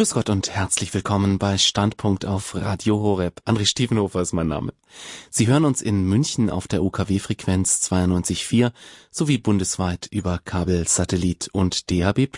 Grüß Gott und herzlich willkommen bei Standpunkt auf Radio Horeb. André Stiefenhofer ist mein Name. Sie hören uns in München auf der UKW-Frequenz 92.4 sowie bundesweit über Kabel, Satellit und DAB+.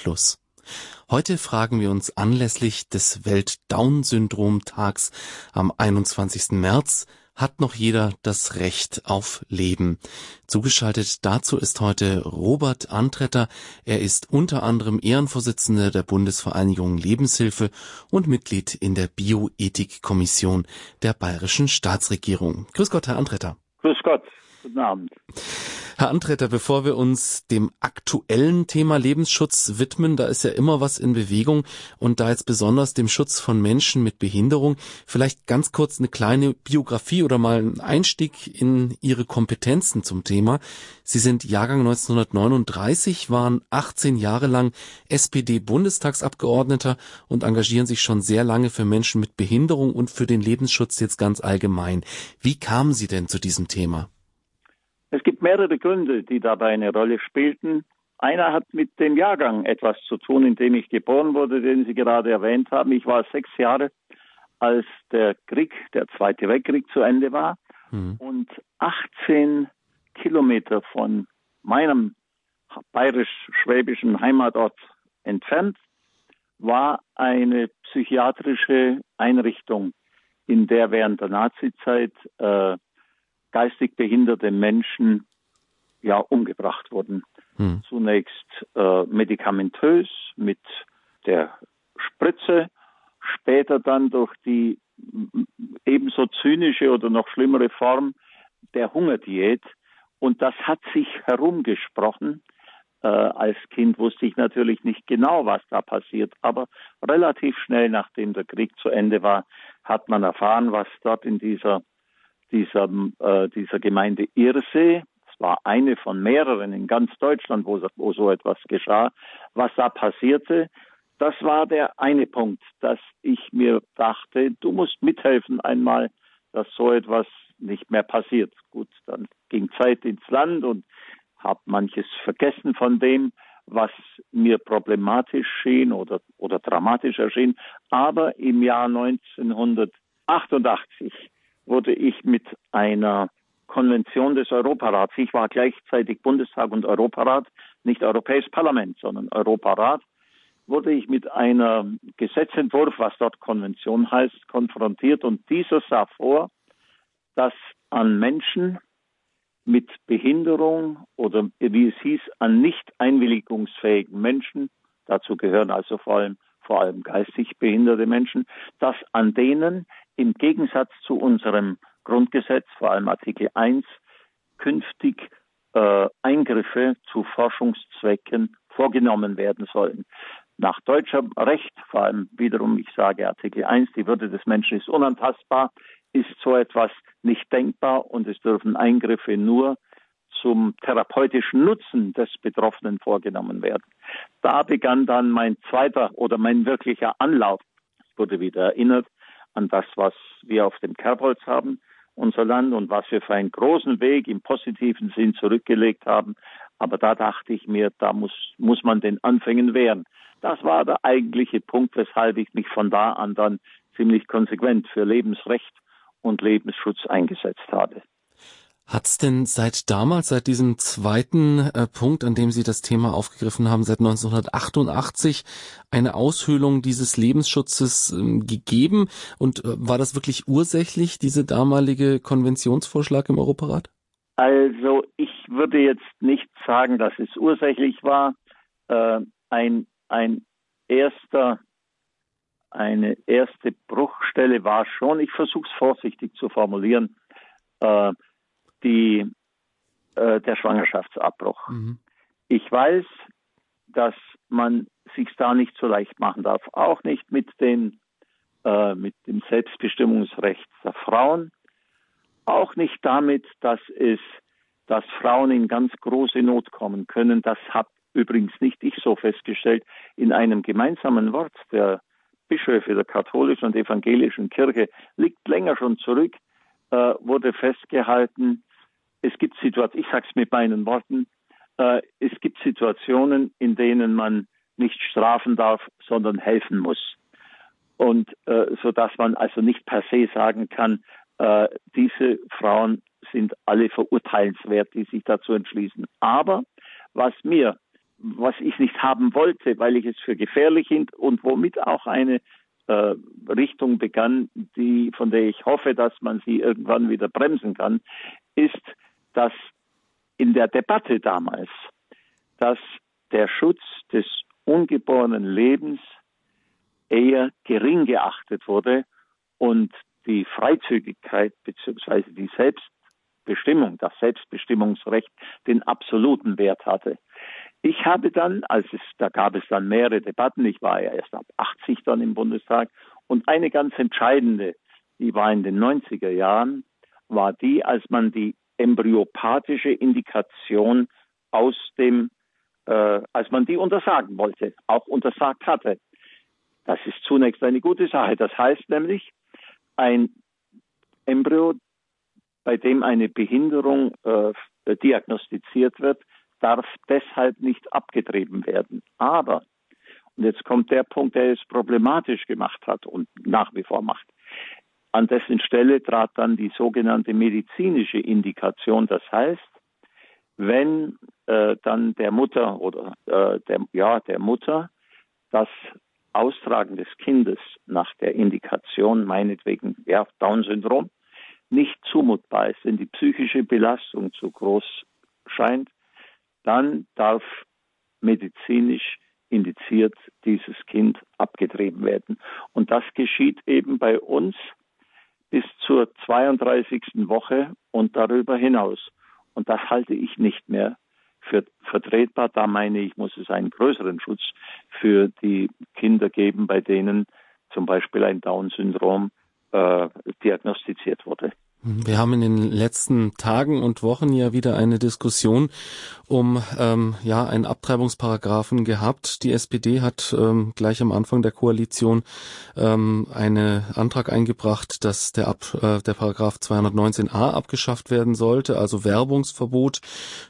Heute fragen wir uns anlässlich des Welt-Down-Syndrom-Tags am 21. März, hat noch jeder das Recht auf Leben. Zugeschaltet dazu ist heute Robert Antretter. Er ist unter anderem Ehrenvorsitzender der Bundesvereinigung Lebenshilfe und Mitglied in der Bioethikkommission der bayerischen Staatsregierung. Grüß Gott, Herr Antretter. Grüß Gott. Guten Abend. Herr Antreter, bevor wir uns dem aktuellen Thema Lebensschutz widmen, da ist ja immer was in Bewegung und da jetzt besonders dem Schutz von Menschen mit Behinderung, vielleicht ganz kurz eine kleine Biografie oder mal einen Einstieg in Ihre Kompetenzen zum Thema. Sie sind Jahrgang 1939, waren 18 Jahre lang SPD-Bundestagsabgeordneter und engagieren sich schon sehr lange für Menschen mit Behinderung und für den Lebensschutz jetzt ganz allgemein. Wie kamen Sie denn zu diesem Thema? Es gibt mehrere Gründe, die dabei eine Rolle spielten. Einer hat mit dem Jahrgang etwas zu tun, in dem ich geboren wurde, den Sie gerade erwähnt haben. Ich war sechs Jahre, als der Krieg, der Zweite Weltkrieg zu Ende war. Mhm. Und 18 Kilometer von meinem bayerisch-schwäbischen Heimatort entfernt war eine psychiatrische Einrichtung, in der während der Nazizeit äh, geistig behinderte Menschen ja umgebracht wurden. Hm. Zunächst äh, medikamentös mit der Spritze, später dann durch die ebenso zynische oder noch schlimmere Form der Hungerdiät. Und das hat sich herumgesprochen. Äh, als Kind wusste ich natürlich nicht genau, was da passiert, aber relativ schnell, nachdem der Krieg zu Ende war, hat man erfahren, was dort in dieser dieser, äh, dieser Gemeinde Irsee. Es war eine von mehreren in ganz Deutschland, wo, wo so etwas geschah. Was da passierte, das war der eine Punkt, dass ich mir dachte, du musst mithelfen einmal, dass so etwas nicht mehr passiert. Gut, dann ging Zeit ins Land und habe manches vergessen von dem, was mir problematisch schien oder, oder dramatisch erschien. Aber im Jahr 1988 wurde ich mit einer Konvention des Europarats, ich war gleichzeitig Bundestag und Europarat, nicht Europäisches Parlament, sondern Europarat, wurde ich mit einer Gesetzentwurf, was dort Konvention heißt, konfrontiert. Und dieser sah vor, dass an Menschen mit Behinderung oder wie es hieß, an nicht einwilligungsfähigen Menschen, dazu gehören also vor allem, vor allem geistig behinderte Menschen, dass an denen im Gegensatz zu unserem Grundgesetz, vor allem Artikel 1, künftig äh, Eingriffe zu Forschungszwecken vorgenommen werden sollen. Nach deutschem Recht, vor allem wiederum, ich sage Artikel 1, die Würde des Menschen ist unantastbar, ist so etwas nicht denkbar und es dürfen Eingriffe nur zum therapeutischen Nutzen des Betroffenen vorgenommen werden. Da begann dann mein zweiter oder mein wirklicher Anlauf. Ich wurde wieder erinnert an das, was wir auf dem Kerbholz haben, unser Land, und was wir für einen großen Weg im positiven Sinn zurückgelegt haben. Aber da dachte ich mir, da muss, muss man den Anfängen wehren. Das war der eigentliche Punkt, weshalb ich mich von da an dann ziemlich konsequent für Lebensrecht und Lebensschutz eingesetzt habe. Hat's denn seit damals, seit diesem zweiten äh, Punkt, an dem Sie das Thema aufgegriffen haben, seit 1988 eine Aushöhlung dieses Lebensschutzes ähm, gegeben? Und äh, war das wirklich ursächlich, diese damalige Konventionsvorschlag im Europarat? Also ich würde jetzt nicht sagen, dass es ursächlich war. Äh, ein, ein erster, eine erste Bruchstelle war schon, ich versuche es vorsichtig zu formulieren, äh, die, äh, der Schwangerschaftsabbruch. Mhm. Ich weiß, dass man sich da nicht so leicht machen darf, auch nicht mit, den, äh, mit dem Selbstbestimmungsrecht der Frauen, auch nicht damit, dass es, dass Frauen in ganz große Not kommen können. Das habe übrigens nicht ich so festgestellt. In einem gemeinsamen Wort der Bischöfe der katholischen und evangelischen Kirche liegt länger schon zurück, äh, wurde festgehalten, es gibt Situationen, ich sage es mit meinen Worten, äh, es gibt Situationen, in denen man nicht strafen darf, sondern helfen muss. und äh, so dass man also nicht per se sagen kann, äh, diese Frauen sind alle verurteilenswert, die sich dazu entschließen. Aber was mir, was ich nicht haben wollte, weil ich es für gefährlich hielt und womit auch eine äh, Richtung begann, die, von der ich hoffe, dass man sie irgendwann wieder bremsen kann, ist, dass in der Debatte damals, dass der Schutz des ungeborenen Lebens eher gering geachtet wurde und die Freizügigkeit bzw. die Selbstbestimmung, das Selbstbestimmungsrecht den absoluten Wert hatte. Ich habe dann, als es, da gab es dann mehrere Debatten, ich war ja erst ab 80 dann im Bundestag, und eine ganz entscheidende, die war in den 90er Jahren, war die, als man die embryopathische Indikation aus dem, äh, als man die untersagen wollte, auch untersagt hatte. Das ist zunächst eine gute Sache. Das heißt nämlich, ein Embryo, bei dem eine Behinderung äh, diagnostiziert wird, darf deshalb nicht abgetrieben werden. Aber, und jetzt kommt der Punkt, der es problematisch gemacht hat und nach wie vor macht. An dessen Stelle trat dann die sogenannte medizinische Indikation. Das heißt, wenn äh, dann der Mutter oder äh, der, ja, der Mutter das Austragen des Kindes nach der Indikation, meinetwegen ja, Down-Syndrom, nicht zumutbar ist, wenn die psychische Belastung zu groß scheint, dann darf medizinisch indiziert dieses Kind abgetrieben werden. Und das geschieht eben bei uns bis zur 32. Woche und darüber hinaus. Und das halte ich nicht mehr für vertretbar. Da meine ich, muss es einen größeren Schutz für die Kinder geben, bei denen zum Beispiel ein Down-Syndrom äh, diagnostiziert wurde. Wir haben in den letzten Tagen und Wochen ja wieder eine Diskussion um ähm, ja einen Abtreibungsparagraphen gehabt. Die SPD hat ähm, gleich am Anfang der Koalition ähm, einen Antrag eingebracht, dass der Ab, äh, der Paragraph 219a abgeschafft werden sollte, also Werbungsverbot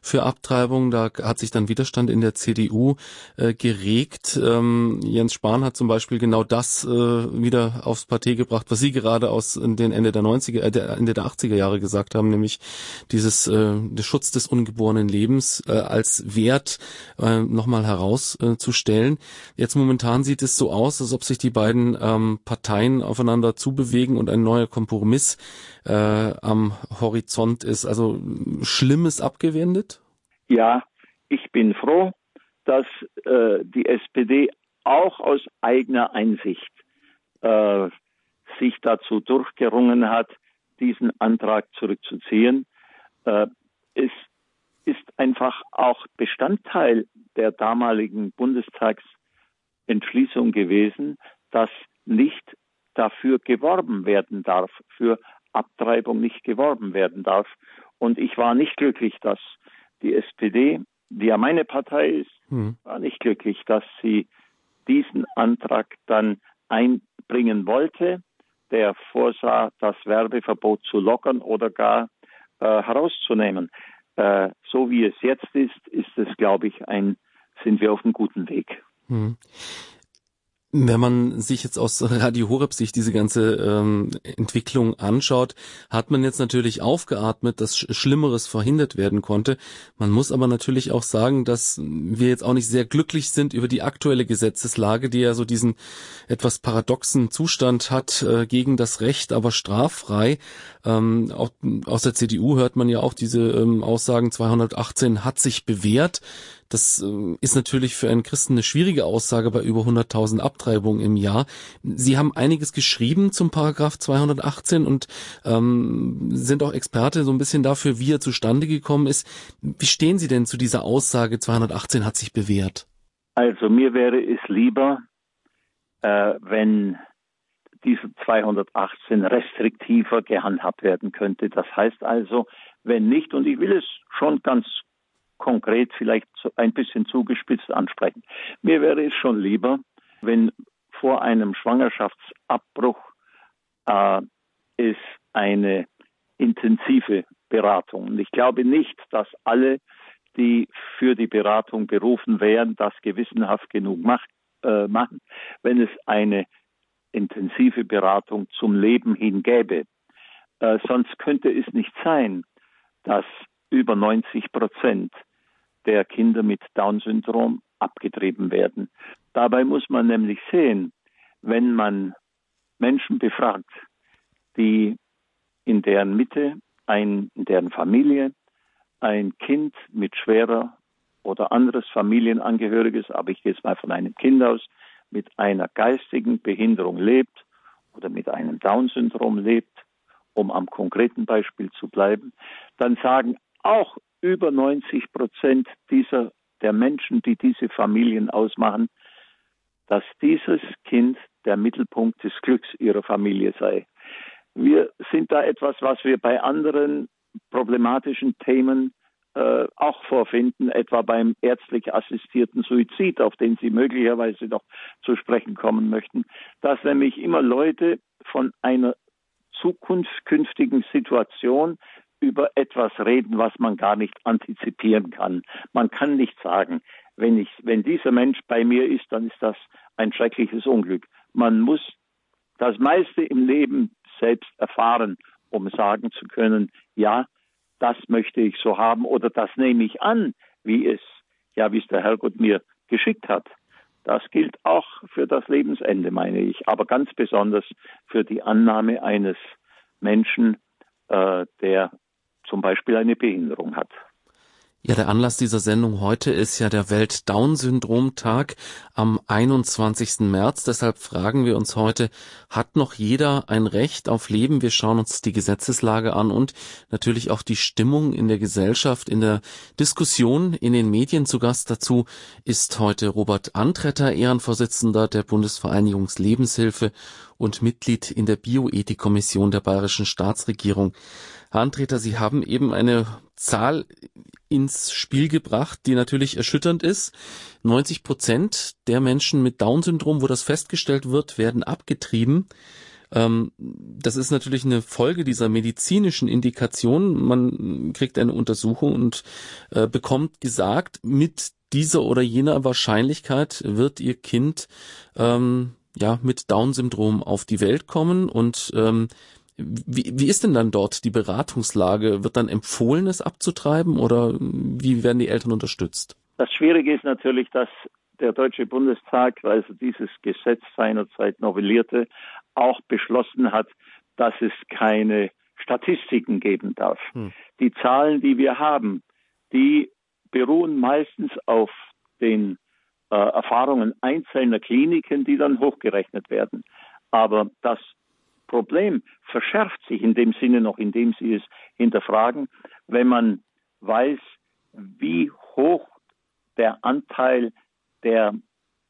für Abtreibung. Da hat sich dann Widerstand in der CDU äh, geregt. Ähm, Jens Spahn hat zum Beispiel genau das äh, wieder aufs Parté gebracht, was Sie gerade aus den Ende der 90er, äh, Ende der der 80er Jahre gesagt haben, nämlich dieses äh, der Schutz des ungeborenen Lebens äh, als Wert äh, nochmal herauszustellen. Äh, Jetzt momentan sieht es so aus, als ob sich die beiden ähm, Parteien aufeinander zubewegen und ein neuer Kompromiss äh, am Horizont ist. Also Schlimmes abgewendet? Ja, ich bin froh, dass äh, die SPD auch aus eigener Einsicht äh, sich dazu durchgerungen hat, diesen Antrag zurückzuziehen. Äh, es ist einfach auch Bestandteil der damaligen Bundestagsentschließung gewesen, dass nicht dafür geworben werden darf, für Abtreibung nicht geworben werden darf. Und ich war nicht glücklich, dass die SPD, die ja meine Partei ist, hm. war nicht glücklich, dass sie diesen Antrag dann einbringen wollte der vorsah, das Werbeverbot zu lockern oder gar äh, herauszunehmen. Äh, so wie es jetzt ist, ist es, glaube ich, ein, sind wir auf einem guten Weg. Hm. Wenn man sich jetzt aus Radio Horeb sich diese ganze ähm, Entwicklung anschaut, hat man jetzt natürlich aufgeatmet, dass Schlimmeres verhindert werden konnte. Man muss aber natürlich auch sagen, dass wir jetzt auch nicht sehr glücklich sind über die aktuelle Gesetzeslage, die ja so diesen etwas paradoxen Zustand hat, äh, gegen das Recht, aber straffrei. Ähm, auch, aus der CDU hört man ja auch diese ähm, Aussagen, 218 hat sich bewährt. Das äh, ist natürlich für einen Christen eine schwierige Aussage bei über 100.000 Abtreibungen im Jahr. Sie haben einiges geschrieben zum Paragraph 218 und ähm, sind auch Experte so ein bisschen dafür, wie er zustande gekommen ist. Wie stehen Sie denn zu dieser Aussage, 218 hat sich bewährt? Also mir wäre es lieber, äh, wenn diese 218 restriktiver gehandhabt werden könnte. Das heißt also, wenn nicht, und ich will es schon ganz konkret vielleicht ein bisschen zugespitzt ansprechen. Mir wäre es schon lieber, wenn vor einem Schwangerschaftsabbruch äh, es eine intensive Beratung. Und ich glaube nicht, dass alle, die für die Beratung berufen wären, das gewissenhaft genug macht, äh, machen. Wenn es eine intensive Beratung zum Leben hingäbe. Äh, sonst könnte es nicht sein, dass über 90 Prozent der Kinder mit Down-Syndrom abgetrieben werden. Dabei muss man nämlich sehen, wenn man Menschen befragt, die in deren Mitte, ein, in deren Familie ein Kind mit schwerer oder anderes Familienangehöriges, aber ich gehe jetzt mal von einem Kind aus, mit einer geistigen Behinderung lebt oder mit einem Down-Syndrom lebt, um am konkreten Beispiel zu bleiben, dann sagen auch über 90 Prozent dieser der Menschen, die diese Familien ausmachen, dass dieses Kind der Mittelpunkt des Glücks ihrer Familie sei. Wir sind da etwas, was wir bei anderen problematischen Themen äh, auch vorfinden, etwa beim ärztlich assistierten Suizid, auf den Sie möglicherweise noch zu sprechen kommen möchten, dass nämlich immer Leute von einer zukünftigen Situation über etwas reden, was man gar nicht antizipieren kann. Man kann nicht sagen, wenn ich, wenn dieser Mensch bei mir ist, dann ist das ein schreckliches Unglück. Man muss das meiste im Leben selbst erfahren, um sagen zu können, ja, das möchte ich so haben oder das nehme ich an, wie es, ja, wie es der Herrgott mir geschickt hat. Das gilt auch für das Lebensende, meine ich, aber ganz besonders für die Annahme eines Menschen, äh, der zum Beispiel eine Behinderung hat. Ja, der Anlass dieser Sendung heute ist ja der Welt-Down-Syndrom-Tag am 21. März. Deshalb fragen wir uns heute, hat noch jeder ein Recht auf Leben? Wir schauen uns die Gesetzeslage an und natürlich auch die Stimmung in der Gesellschaft, in der Diskussion, in den Medien. Zu Gast dazu ist heute Robert Antretter, Ehrenvorsitzender der BundesvereinigungslebensHilfe und Mitglied in der Bioethikkommission der Bayerischen Staatsregierung. Herr Antreter, Sie haben eben eine Zahl ins Spiel gebracht, die natürlich erschütternd ist. 90 Prozent der Menschen mit Down-Syndrom, wo das festgestellt wird, werden abgetrieben. Ähm, das ist natürlich eine Folge dieser medizinischen Indikation. Man kriegt eine Untersuchung und äh, bekommt gesagt, mit dieser oder jener Wahrscheinlichkeit wird ihr Kind ähm, ja mit Down-Syndrom auf die Welt kommen und ähm, wie, wie ist denn dann dort die Beratungslage? Wird dann empfohlen, es abzutreiben oder wie werden die Eltern unterstützt? Das Schwierige ist natürlich, dass der Deutsche Bundestag, weil er dieses Gesetz seinerzeit novellierte, auch beschlossen hat, dass es keine Statistiken geben darf. Hm. Die Zahlen, die wir haben, die beruhen meistens auf den äh, Erfahrungen einzelner Kliniken, die dann hochgerechnet werden. Aber das Problem verschärft sich in dem Sinne noch, indem Sie es hinterfragen, wenn man weiß, wie hoch der Anteil der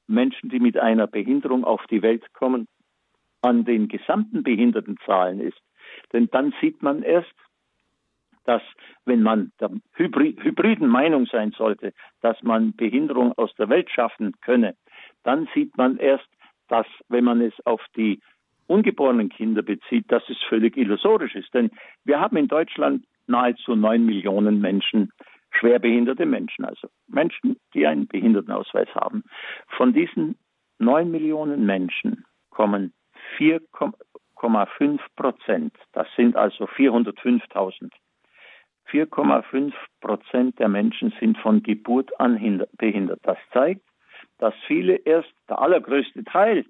Menschen, die mit einer Behinderung auf die Welt kommen, an den gesamten Behindertenzahlen ist. Denn dann sieht man erst, dass wenn man der hybriden Meinung sein sollte, dass man Behinderung aus der Welt schaffen könne, dann sieht man erst, dass wenn man es auf die ungeborenen Kinder bezieht, dass es völlig illusorisch ist. Denn wir haben in Deutschland nahezu neun Millionen Menschen, schwerbehinderte Menschen, also Menschen, die einen Behindertenausweis haben. Von diesen neun Millionen Menschen kommen 4,5 Prozent, das sind also 405.000. 4,5 Prozent der Menschen sind von Geburt an behindert. Das zeigt, dass viele erst, der allergrößte Teil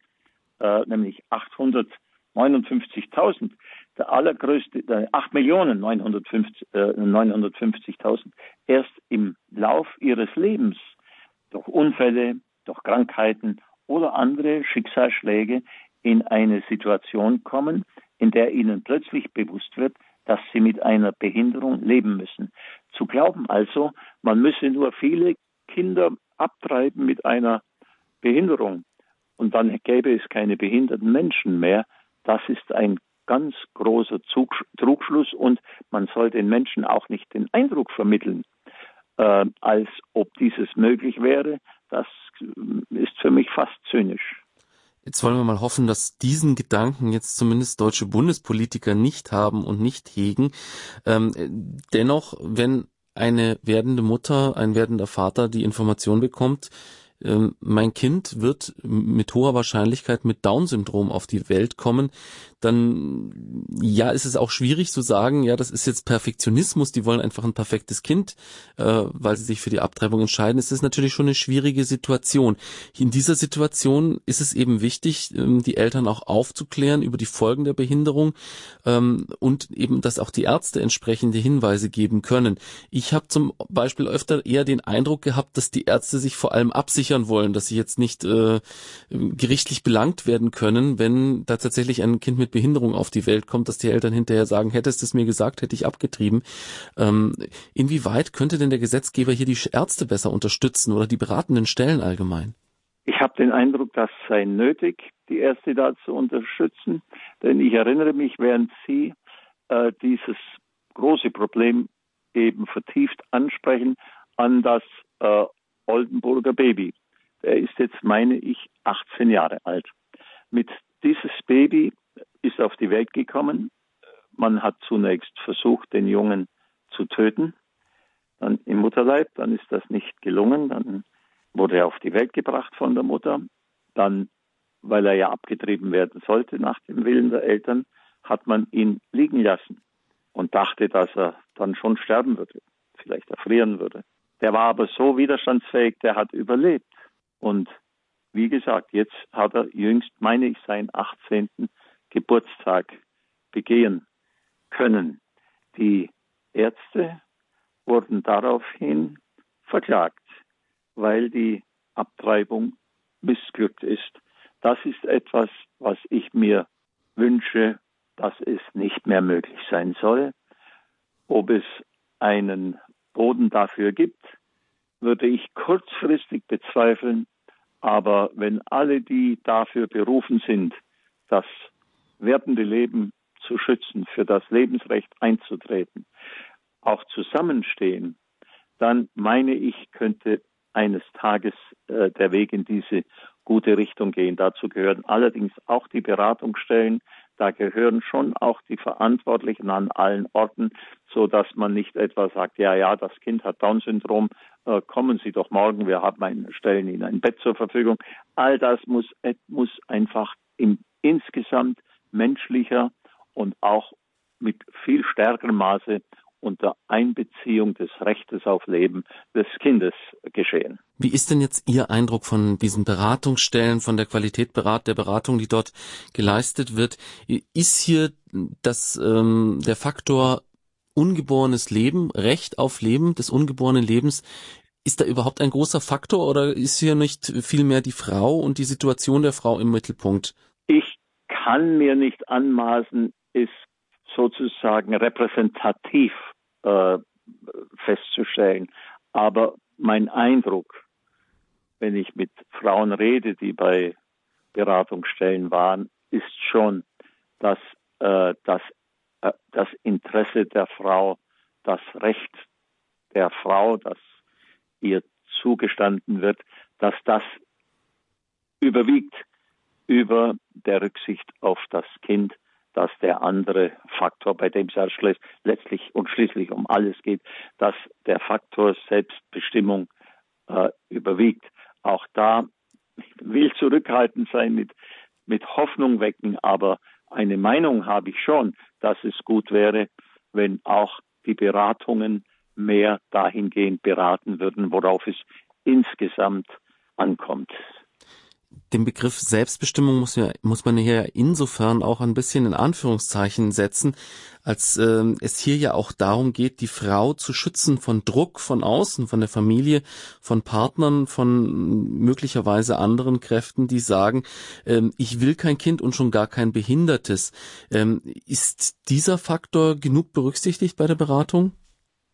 äh, nämlich 859.000, der allergrößte, äh, 8 Millionen 950, äh, 950.000, erst im Lauf ihres Lebens durch Unfälle, durch Krankheiten oder andere Schicksalsschläge in eine Situation kommen, in der ihnen plötzlich bewusst wird, dass sie mit einer Behinderung leben müssen. Zu glauben also, man müsse nur viele Kinder abtreiben mit einer Behinderung, und dann gäbe es keine behinderten Menschen mehr. Das ist ein ganz großer Trugschluss und man soll den Menschen auch nicht den Eindruck vermitteln, äh, als ob dieses möglich wäre. Das ist für mich fast zynisch. Jetzt wollen wir mal hoffen, dass diesen Gedanken jetzt zumindest deutsche Bundespolitiker nicht haben und nicht hegen. Ähm, dennoch, wenn eine werdende Mutter, ein werdender Vater die Information bekommt, mein Kind wird mit hoher Wahrscheinlichkeit mit Down-Syndrom auf die Welt kommen, dann ja, ist es auch schwierig zu sagen, ja, das ist jetzt Perfektionismus, die wollen einfach ein perfektes Kind, äh, weil sie sich für die Abtreibung entscheiden. Es ist natürlich schon eine schwierige Situation. In dieser Situation ist es eben wichtig, ähm, die Eltern auch aufzuklären über die Folgen der Behinderung ähm, und eben, dass auch die Ärzte entsprechende Hinweise geben können. Ich habe zum Beispiel öfter eher den Eindruck gehabt, dass die Ärzte sich vor allem absichern wollen, dass sie jetzt nicht äh, gerichtlich belangt werden können, wenn da tatsächlich ein Kind mit Behinderung auf die Welt kommt, dass die Eltern hinterher sagen, hättest du es mir gesagt, hätte ich abgetrieben. Ähm, inwieweit könnte denn der Gesetzgeber hier die Ärzte besser unterstützen oder die beratenden Stellen allgemein? Ich habe den Eindruck, das sei nötig, die Ärzte da zu unterstützen, denn ich erinnere mich, während Sie äh, dieses große Problem eben vertieft ansprechen, an das äh, Oldenburger Baby. Er ist jetzt, meine ich, 18 Jahre alt. Mit dieses Baby ist auf die Welt gekommen. Man hat zunächst versucht, den Jungen zu töten, dann im Mutterleib, dann ist das nicht gelungen, dann wurde er auf die Welt gebracht von der Mutter, dann, weil er ja abgetrieben werden sollte nach dem Willen der Eltern, hat man ihn liegen lassen und dachte, dass er dann schon sterben würde, vielleicht erfrieren würde. Der war aber so widerstandsfähig, der hat überlebt. Und wie gesagt, jetzt hat er jüngst, meine ich, seinen 18. Geburtstag begehen können. Die Ärzte wurden daraufhin verklagt, weil die Abtreibung missglückt ist. Das ist etwas, was ich mir wünsche, dass es nicht mehr möglich sein soll. Ob es einen Boden dafür gibt, würde ich kurzfristig bezweifeln. Aber wenn alle, die dafür berufen sind, das werdende Leben zu schützen, für das Lebensrecht einzutreten, auch zusammenstehen, dann meine ich, könnte eines Tages äh, der Weg in diese gute Richtung gehen. Dazu gehören allerdings auch die Beratungsstellen, da gehören schon auch die Verantwortlichen an allen Orten, so dass man nicht etwa sagt, ja, ja, das Kind hat Down-Syndrom, äh, kommen Sie doch morgen, wir haben ein, stellen Ihnen ein Bett zur Verfügung. All das muss, muss einfach im, insgesamt menschlicher und auch mit viel stärkerem Maße unter Einbeziehung des Rechtes auf Leben des Kindes geschehen. Wie ist denn jetzt Ihr Eindruck von diesen Beratungsstellen, von der Qualität der Beratung, die dort geleistet wird? Ist hier das, ähm, der Faktor ungeborenes Leben, Recht auf Leben des ungeborenen Lebens, ist da überhaupt ein großer Faktor oder ist hier nicht vielmehr die Frau und die Situation der Frau im Mittelpunkt? Ich kann mir nicht anmaßen, es sozusagen repräsentativ äh, festzustellen. Aber mein Eindruck, wenn ich mit Frauen rede, die bei Beratungsstellen waren, ist schon, dass äh, das, äh, das Interesse der Frau, das Recht der Frau, das ihr zugestanden wird, dass das überwiegt über der Rücksicht auf das Kind, dass der andere Faktor, bei dem es letztlich und schließlich um alles geht, dass der Faktor Selbstbestimmung äh, überwiegt. Auch da will zurückhaltend sein mit, mit Hoffnung wecken, aber eine Meinung habe ich schon, dass es gut wäre, wenn auch die Beratungen mehr dahingehend beraten würden, worauf es insgesamt ankommt den Begriff Selbstbestimmung muss, ja, muss man hier insofern auch ein bisschen in Anführungszeichen setzen, als äh, es hier ja auch darum geht, die Frau zu schützen von Druck von außen, von der Familie, von Partnern, von möglicherweise anderen Kräften, die sagen, ähm, ich will kein Kind und schon gar kein Behindertes. Ähm, ist dieser Faktor genug berücksichtigt bei der Beratung?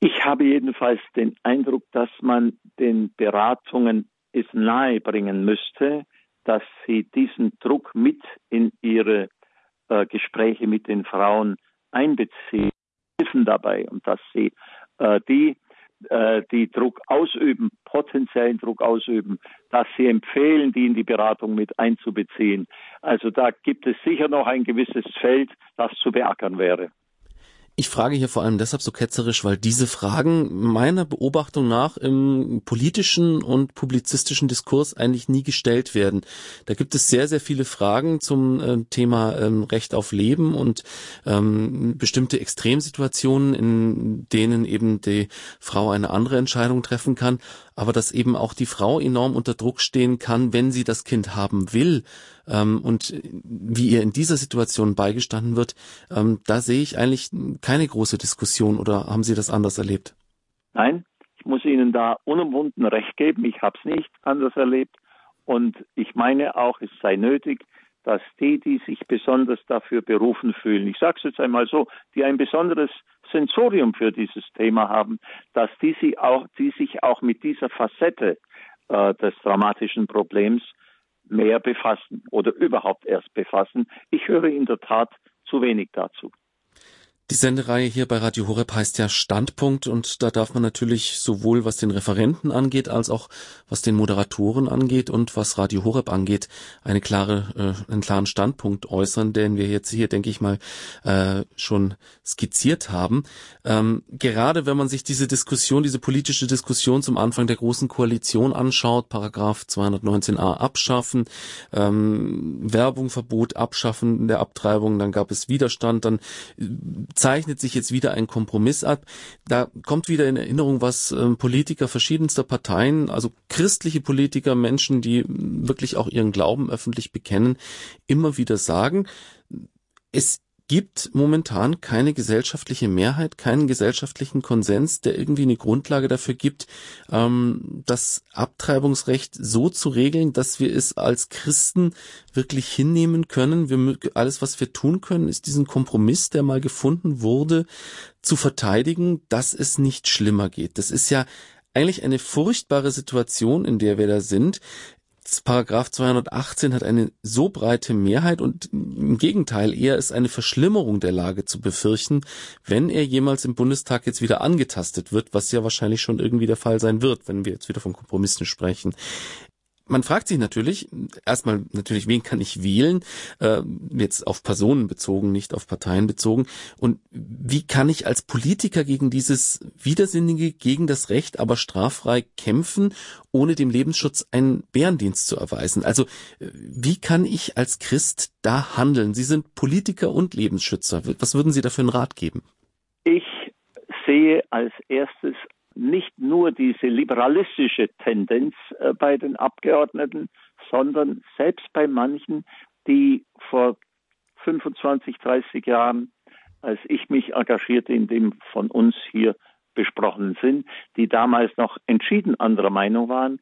Ich habe jedenfalls den Eindruck, dass man den Beratungen es nahe bringen müsste, dass sie diesen Druck mit in ihre äh, Gespräche mit den Frauen einbeziehen, helfen dabei und dass sie äh, die, äh, die Druck ausüben, potenziellen Druck ausüben, dass sie empfehlen, die in die Beratung mit einzubeziehen. Also da gibt es sicher noch ein gewisses Feld, das zu beackern wäre. Ich frage hier vor allem deshalb so ketzerisch, weil diese Fragen meiner Beobachtung nach im politischen und publizistischen Diskurs eigentlich nie gestellt werden. Da gibt es sehr, sehr viele Fragen zum äh, Thema ähm, Recht auf Leben und ähm, bestimmte Extremsituationen, in denen eben die Frau eine andere Entscheidung treffen kann, aber dass eben auch die Frau enorm unter Druck stehen kann, wenn sie das Kind haben will ähm, und wie ihr in dieser Situation beigestanden wird, ähm, da sehe ich eigentlich keine große Diskussion oder haben Sie das anders erlebt? Nein, ich muss Ihnen da unumwunden recht geben. Ich habe es nicht anders erlebt und ich meine auch, es sei nötig, dass die, die sich besonders dafür berufen fühlen, ich sage es jetzt einmal so, die ein besonderes Sensorium für dieses Thema haben, dass die, sie auch, die sich auch mit dieser Facette äh, des dramatischen Problems mehr befassen oder überhaupt erst befassen. Ich höre in der Tat zu wenig dazu. Die Sendereihe hier bei Radio Horeb heißt ja Standpunkt und da darf man natürlich sowohl was den Referenten angeht, als auch was den Moderatoren angeht und was Radio Horeb angeht, eine klare, äh, einen klaren Standpunkt äußern, den wir jetzt hier, denke ich mal, äh, schon skizziert haben. Ähm, gerade wenn man sich diese Diskussion, diese politische Diskussion zum Anfang der großen Koalition anschaut, Paragraph 219a abschaffen, ähm, Werbungverbot abschaffen der Abtreibung, dann gab es Widerstand, dann zeichnet sich jetzt wieder ein Kompromiss ab. Da kommt wieder in Erinnerung, was ähm, Politiker verschiedenster Parteien, also christliche Politiker, Menschen, die wirklich auch ihren Glauben öffentlich bekennen, immer wieder sagen. Es gibt momentan keine gesellschaftliche Mehrheit, keinen gesellschaftlichen Konsens, der irgendwie eine Grundlage dafür gibt, ähm, das Abtreibungsrecht so zu regeln, dass wir es als Christen wirklich hinnehmen können. Wir, alles, was wir tun können, ist diesen Kompromiss, der mal gefunden wurde, zu verteidigen, dass es nicht schlimmer geht. Das ist ja eigentlich eine furchtbare Situation, in der wir da sind. Paragraph 218 hat eine so breite Mehrheit und im Gegenteil eher ist eine Verschlimmerung der Lage zu befürchten, wenn er jemals im Bundestag jetzt wieder angetastet wird, was ja wahrscheinlich schon irgendwie der Fall sein wird, wenn wir jetzt wieder von Kompromissen sprechen man fragt sich natürlich, erstmal natürlich, wen kann ich wählen, äh, jetzt auf Personen bezogen, nicht auf Parteien bezogen, und wie kann ich als Politiker gegen dieses Widersinnige, gegen das Recht, aber straffrei kämpfen, ohne dem Lebensschutz einen Bärendienst zu erweisen? Also wie kann ich als Christ da handeln? Sie sind Politiker und Lebensschützer. Was würden Sie dafür einen Rat geben? Ich sehe als erstes nicht nur diese liberalistische Tendenz äh, bei den Abgeordneten, sondern selbst bei manchen, die vor 25, 30 Jahren, als ich mich engagierte in dem von uns hier besprochenen Sinn, die damals noch entschieden anderer Meinung waren,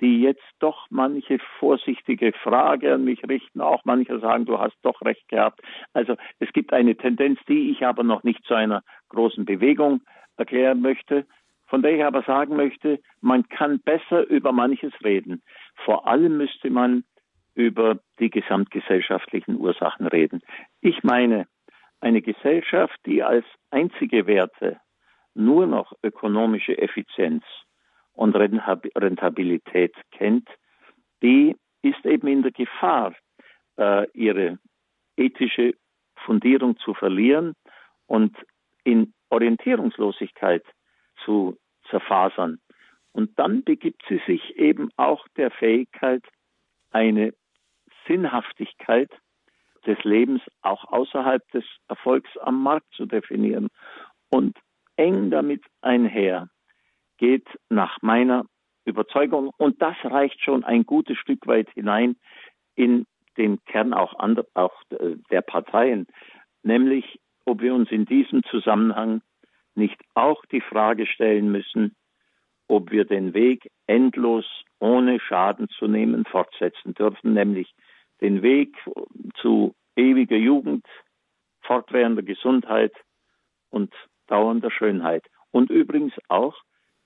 die jetzt doch manche vorsichtige Frage an mich richten, auch manche sagen, du hast doch recht gehabt. Also es gibt eine Tendenz, die ich aber noch nicht zu einer großen Bewegung erklären möchte, von der ich aber sagen möchte, man kann besser über manches reden. Vor allem müsste man über die gesamtgesellschaftlichen Ursachen reden. Ich meine, eine Gesellschaft, die als einzige Werte nur noch ökonomische Effizienz und Rentabilität kennt, die ist eben in der Gefahr, äh, ihre ethische Fundierung zu verlieren und in Orientierungslosigkeit zu zerfasern. Und dann begibt sie sich eben auch der Fähigkeit, eine Sinnhaftigkeit des Lebens auch außerhalb des Erfolgs am Markt zu definieren. Und eng damit einher geht nach meiner Überzeugung, und das reicht schon ein gutes Stück weit hinein in den Kern auch, auch der Parteien, nämlich ob wir uns in diesem Zusammenhang nicht auch die Frage stellen müssen, ob wir den Weg endlos ohne Schaden zu nehmen fortsetzen dürfen, nämlich den Weg zu ewiger Jugend, fortwährender Gesundheit und dauernder Schönheit. Und übrigens auch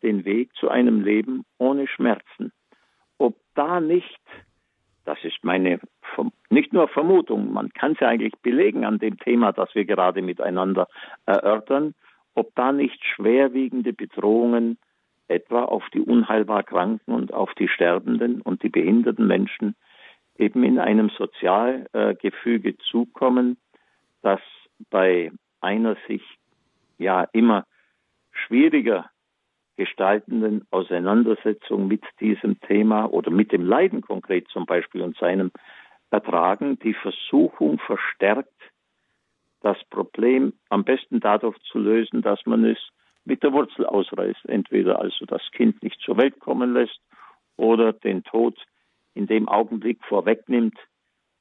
den Weg zu einem Leben ohne Schmerzen. Ob da nicht, das ist meine nicht nur Vermutung, man kann es ja eigentlich belegen an dem Thema, das wir gerade miteinander erörtern, ob da nicht schwerwiegende Bedrohungen etwa auf die unheilbar Kranken und auf die Sterbenden und die behinderten Menschen eben in einem Sozialgefüge zukommen, das bei einer sich ja immer schwieriger gestaltenden Auseinandersetzung mit diesem Thema oder mit dem Leiden konkret zum Beispiel und seinem Ertragen die Versuchung verstärkt, das Problem am besten dadurch zu lösen, dass man es mit der Wurzel ausreißt. Entweder also das Kind nicht zur Welt kommen lässt oder den Tod in dem Augenblick vorwegnimmt,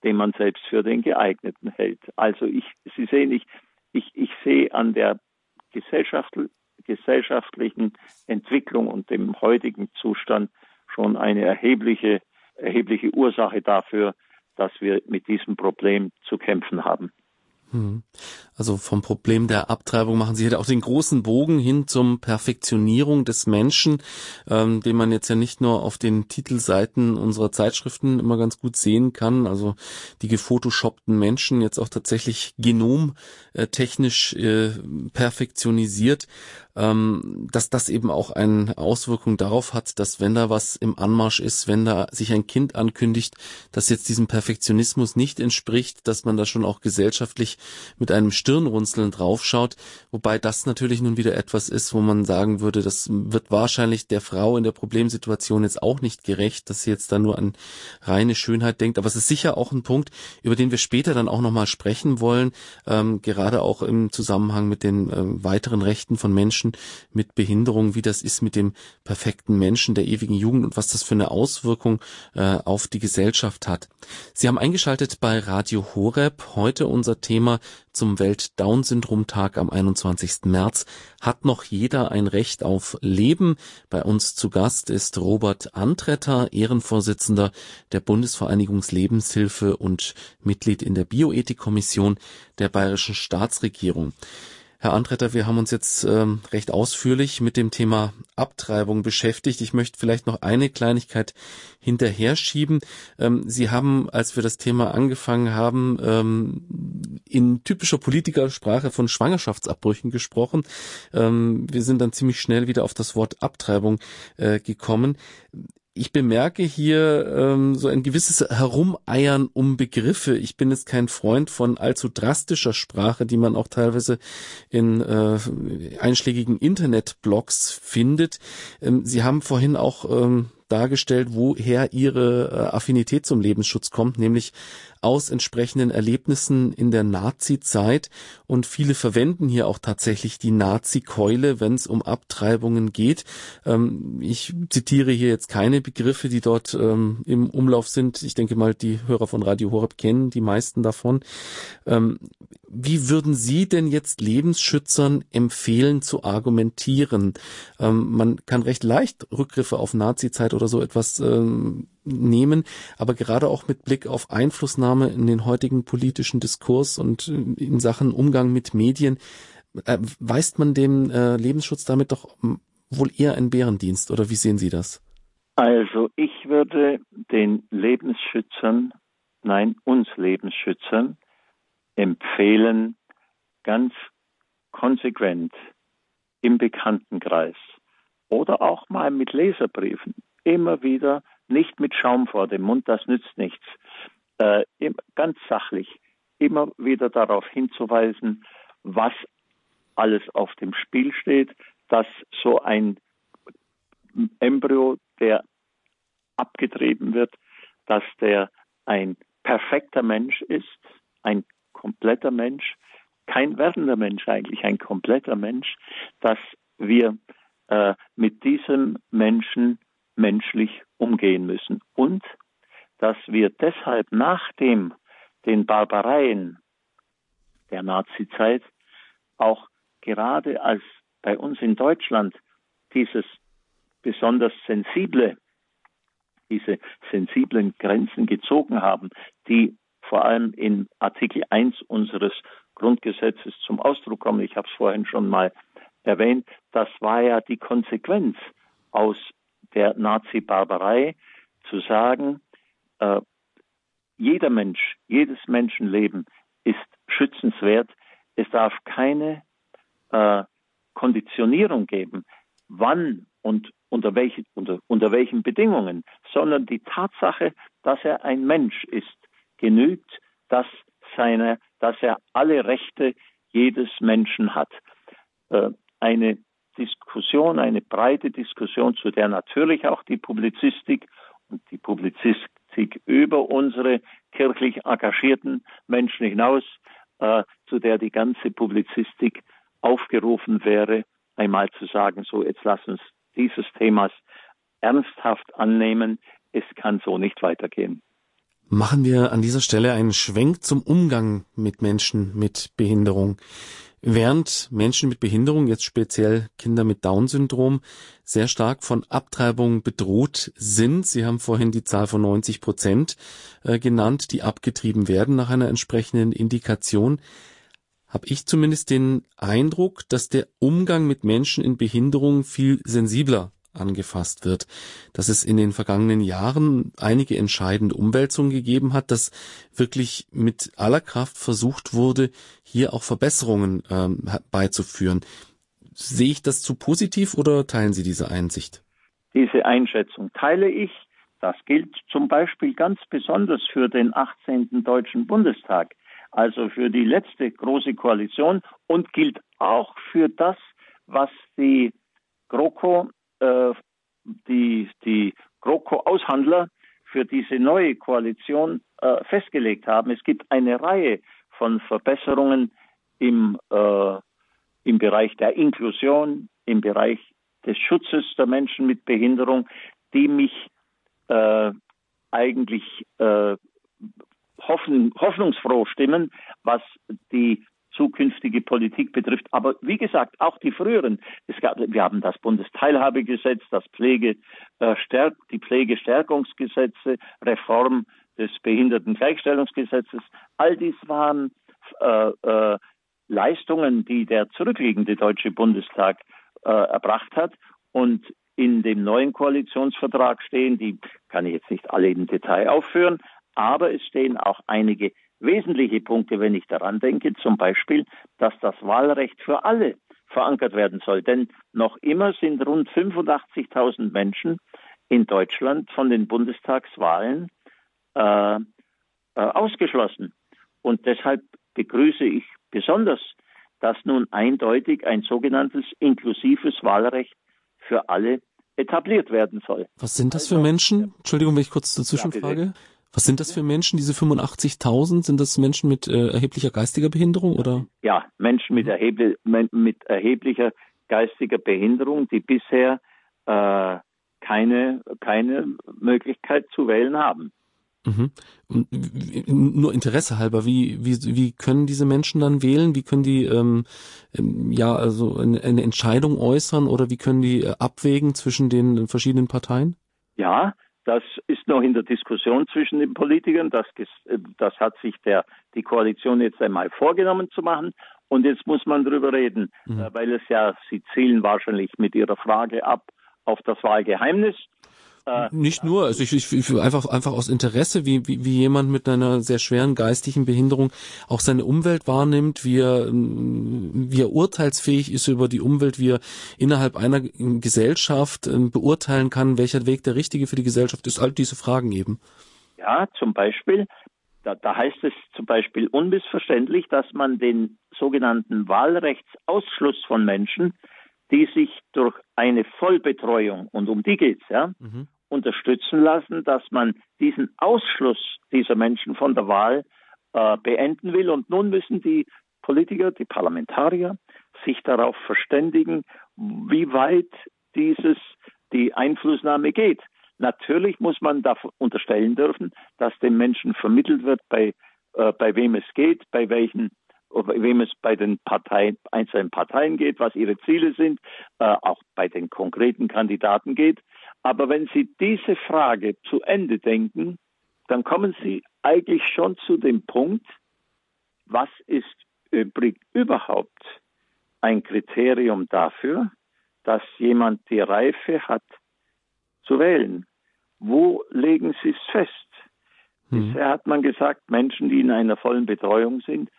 den man selbst für den geeigneten hält. Also ich, Sie sehen, ich, ich, ich sehe an der Gesellschaft, gesellschaftlichen Entwicklung und dem heutigen Zustand schon eine erhebliche, erhebliche Ursache dafür, dass wir mit diesem Problem zu kämpfen haben. Hmm. Also vom Problem der Abtreibung machen Sie hier auch den großen Bogen hin zum Perfektionierung des Menschen, ähm, den man jetzt ja nicht nur auf den Titelseiten unserer Zeitschriften immer ganz gut sehen kann. Also die gefotoshoppten Menschen jetzt auch tatsächlich genomtechnisch äh, perfektionisiert ähm, dass das eben auch eine Auswirkung darauf hat, dass wenn da was im Anmarsch ist, wenn da sich ein Kind ankündigt, das jetzt diesem Perfektionismus nicht entspricht, dass man da schon auch gesellschaftlich mit einem Stirnrunzeln draufschaut, wobei das natürlich nun wieder etwas ist, wo man sagen würde, das wird wahrscheinlich der Frau in der Problemsituation jetzt auch nicht gerecht, dass sie jetzt da nur an reine Schönheit denkt, aber es ist sicher auch ein Punkt, über den wir später dann auch nochmal sprechen wollen, ähm, gerade auch im Zusammenhang mit den äh, weiteren Rechten von Menschen, Menschen mit Behinderung, wie das ist mit dem perfekten Menschen der ewigen Jugend und was das für eine Auswirkung äh, auf die Gesellschaft hat. Sie haben eingeschaltet bei Radio Horeb. Heute unser Thema zum Welt-Down-Syndrom-Tag am 21. März. Hat noch jeder ein Recht auf Leben? Bei uns zu Gast ist Robert Antretter, Ehrenvorsitzender der Bundesvereinigungslebенshilfe und Mitglied in der Bioethikkommission der Bayerischen Staatsregierung. Herr Antretter, wir haben uns jetzt ähm, recht ausführlich mit dem Thema Abtreibung beschäftigt. Ich möchte vielleicht noch eine Kleinigkeit hinterher schieben. Ähm, Sie haben, als wir das Thema angefangen haben, ähm, in typischer Politikersprache von Schwangerschaftsabbrüchen gesprochen. Ähm, wir sind dann ziemlich schnell wieder auf das Wort Abtreibung äh, gekommen ich bemerke hier ähm, so ein gewisses Herumeiern um Begriffe. Ich bin jetzt kein Freund von allzu drastischer Sprache, die man auch teilweise in äh, einschlägigen Internetblogs findet. Ähm, Sie haben vorhin auch ähm, dargestellt, woher Ihre äh, Affinität zum Lebensschutz kommt, nämlich aus entsprechenden Erlebnissen in der Nazi-Zeit und viele verwenden hier auch tatsächlich die Nazi-Keule, wenn es um Abtreibungen geht. Ähm, ich zitiere hier jetzt keine Begriffe, die dort ähm, im Umlauf sind. Ich denke mal, die Hörer von Radio Horeb kennen die meisten davon. Ähm, wie würden Sie denn jetzt Lebensschützern empfehlen zu argumentieren? Ähm, man kann recht leicht Rückgriffe auf Nazi-Zeit oder so etwas ähm, nehmen, aber gerade auch mit Blick auf Einflussnahme in den heutigen politischen Diskurs und in Sachen Umgang mit Medien, äh, weist man dem äh, Lebensschutz damit doch wohl eher einen Bärendienst oder wie sehen Sie das? Also ich würde den Lebensschützern, nein, uns Lebensschützern empfehlen, ganz konsequent im Bekanntenkreis oder auch mal mit Leserbriefen immer wieder nicht mit Schaum vor dem Mund, das nützt nichts. Äh, ganz sachlich immer wieder darauf hinzuweisen, was alles auf dem Spiel steht, dass so ein Embryo, der abgetrieben wird, dass der ein perfekter Mensch ist, ein kompletter Mensch, kein werdender Mensch eigentlich, ein kompletter Mensch, dass wir äh, mit diesem Menschen menschlich umgehen müssen und dass wir deshalb nach dem den Barbareien der Nazizeit auch gerade als bei uns in Deutschland dieses besonders sensible, diese sensiblen Grenzen gezogen haben, die vor allem in Artikel 1 unseres Grundgesetzes zum Ausdruck kommen. Ich habe es vorhin schon mal erwähnt. Das war ja die Konsequenz aus der Nazi-Barbarei zu sagen, äh, jeder Mensch, jedes Menschenleben ist schützenswert. Es darf keine äh, Konditionierung geben, wann und unter, welche, unter, unter welchen Bedingungen, sondern die Tatsache, dass er ein Mensch ist, genügt, dass, seine, dass er alle Rechte jedes Menschen hat. äh, eine Diskussion, eine breite Diskussion, zu der natürlich auch die Publizistik und die Publizistik über unsere kirchlich engagierten Menschen hinaus, äh, zu der die ganze Publizistik aufgerufen wäre, einmal zu sagen, so jetzt lass uns dieses Themas ernsthaft annehmen. Es kann so nicht weitergehen. Machen wir an dieser Stelle einen Schwenk zum Umgang mit Menschen mit Behinderung. Während Menschen mit Behinderung, jetzt speziell Kinder mit Down-Syndrom, sehr stark von Abtreibung bedroht sind, Sie haben vorhin die Zahl von 90 Prozent äh, genannt, die abgetrieben werden nach einer entsprechenden Indikation, habe ich zumindest den Eindruck, dass der Umgang mit Menschen in Behinderung viel sensibler angefasst wird, dass es in den vergangenen Jahren einige entscheidende Umwälzungen gegeben hat, dass wirklich mit aller Kraft versucht wurde, hier auch Verbesserungen ähm, beizuführen. Sehe ich das zu positiv oder teilen Sie diese Einsicht? Diese Einschätzung teile ich. Das gilt zum Beispiel ganz besonders für den 18. Deutschen Bundestag, also für die letzte große Koalition und gilt auch für das, was die GroKo äh, die, die GroKo-Aushandler für diese neue Koalition äh, festgelegt haben. Es gibt eine Reihe von Verbesserungen im, äh, im Bereich der Inklusion, im Bereich des Schutzes der Menschen mit Behinderung, die mich äh, eigentlich äh, hoffen, hoffnungsfroh stimmen, was die zukünftige Politik betrifft. Aber wie gesagt, auch die früheren. Es gab, wir haben das Bundesteilhabegesetz, das Pflege, äh, Stärk, die Pflegestärkungsgesetze, Reform des Behindertengleichstellungsgesetzes. All dies waren äh, äh, Leistungen, die der zurückliegende Deutsche Bundestag äh, erbracht hat. Und in dem neuen Koalitionsvertrag stehen, die kann ich jetzt nicht alle im Detail aufführen, aber es stehen auch einige wesentliche Punkte, wenn ich daran denke, zum Beispiel, dass das Wahlrecht für alle verankert werden soll. Denn noch immer sind rund 85.000 Menschen in Deutschland von den Bundestagswahlen äh, äh, ausgeschlossen. Und deshalb begrüße ich besonders, dass nun eindeutig ein sogenanntes inklusives Wahlrecht für alle etabliert werden soll. Was sind das für Menschen? Entschuldigung, wenn ich kurz dazwischen frage. Was sind das für Menschen, diese 85.000? Sind das Menschen mit äh, erheblicher geistiger Behinderung oder? Ja, Menschen mit, erhebli mit erheblicher geistiger Behinderung, die bisher äh, keine, keine Möglichkeit zu wählen haben. Mhm. Und nur Interesse halber, wie, wie, wie können diese Menschen dann wählen? Wie können die ähm, ähm ja also eine, eine Entscheidung äußern oder wie können die äh, abwägen zwischen den verschiedenen Parteien? Ja, das ist noch in der Diskussion zwischen den Politikern. Das, äh, das hat sich der, die Koalition jetzt einmal vorgenommen zu machen. Und jetzt muss man darüber reden, mhm. Äh, weil es ja, Sie zielen wahrscheinlich mit Ihrer Frage ab auf das Wahlgeheimnis. Äh, Nicht nur, also ich, ich, ich einfach einfach aus Interesse, wie, wie, wie jemand mit einer sehr schweren geistigen Behinderung auch seine Umwelt wahrnimmt, wie er, wie er urteilsfähig ist über die Umwelt, wie er innerhalb einer Gesellschaft ähm, beurteilen kann, welcher Weg der richtige für die Gesellschaft ist, all diese Fragen eben. Ja, zum Beispiel, da, da heißt es zum Beispiel unmissverständlich, dass man den sogenannten Wahlrechtsausschluss von Menschen die sich durch eine Vollbetreuung, und um die geht's, ja, mhm. unterstützen lassen, dass man diesen Ausschluss dieser Menschen von der Wahl äh, beenden will. Und nun müssen die Politiker, die Parlamentarier sich darauf verständigen, wie weit dieses, die Einflussnahme geht. Natürlich muss man da unterstellen dürfen, dass den Menschen vermittelt wird, bei, äh, bei wem es geht, bei welchen wem es bei den Parteien, einzelnen Parteien geht, was ihre Ziele sind, äh, auch bei den konkreten Kandidaten geht. Aber wenn Sie diese Frage zu Ende denken, dann kommen Sie eigentlich schon zu dem Punkt, was ist übrig überhaupt ein Kriterium dafür, dass jemand die Reife hat zu wählen? Wo legen Sie es fest? Hm. Bisher hat man gesagt, Menschen, die in einer vollen Betreuung sind,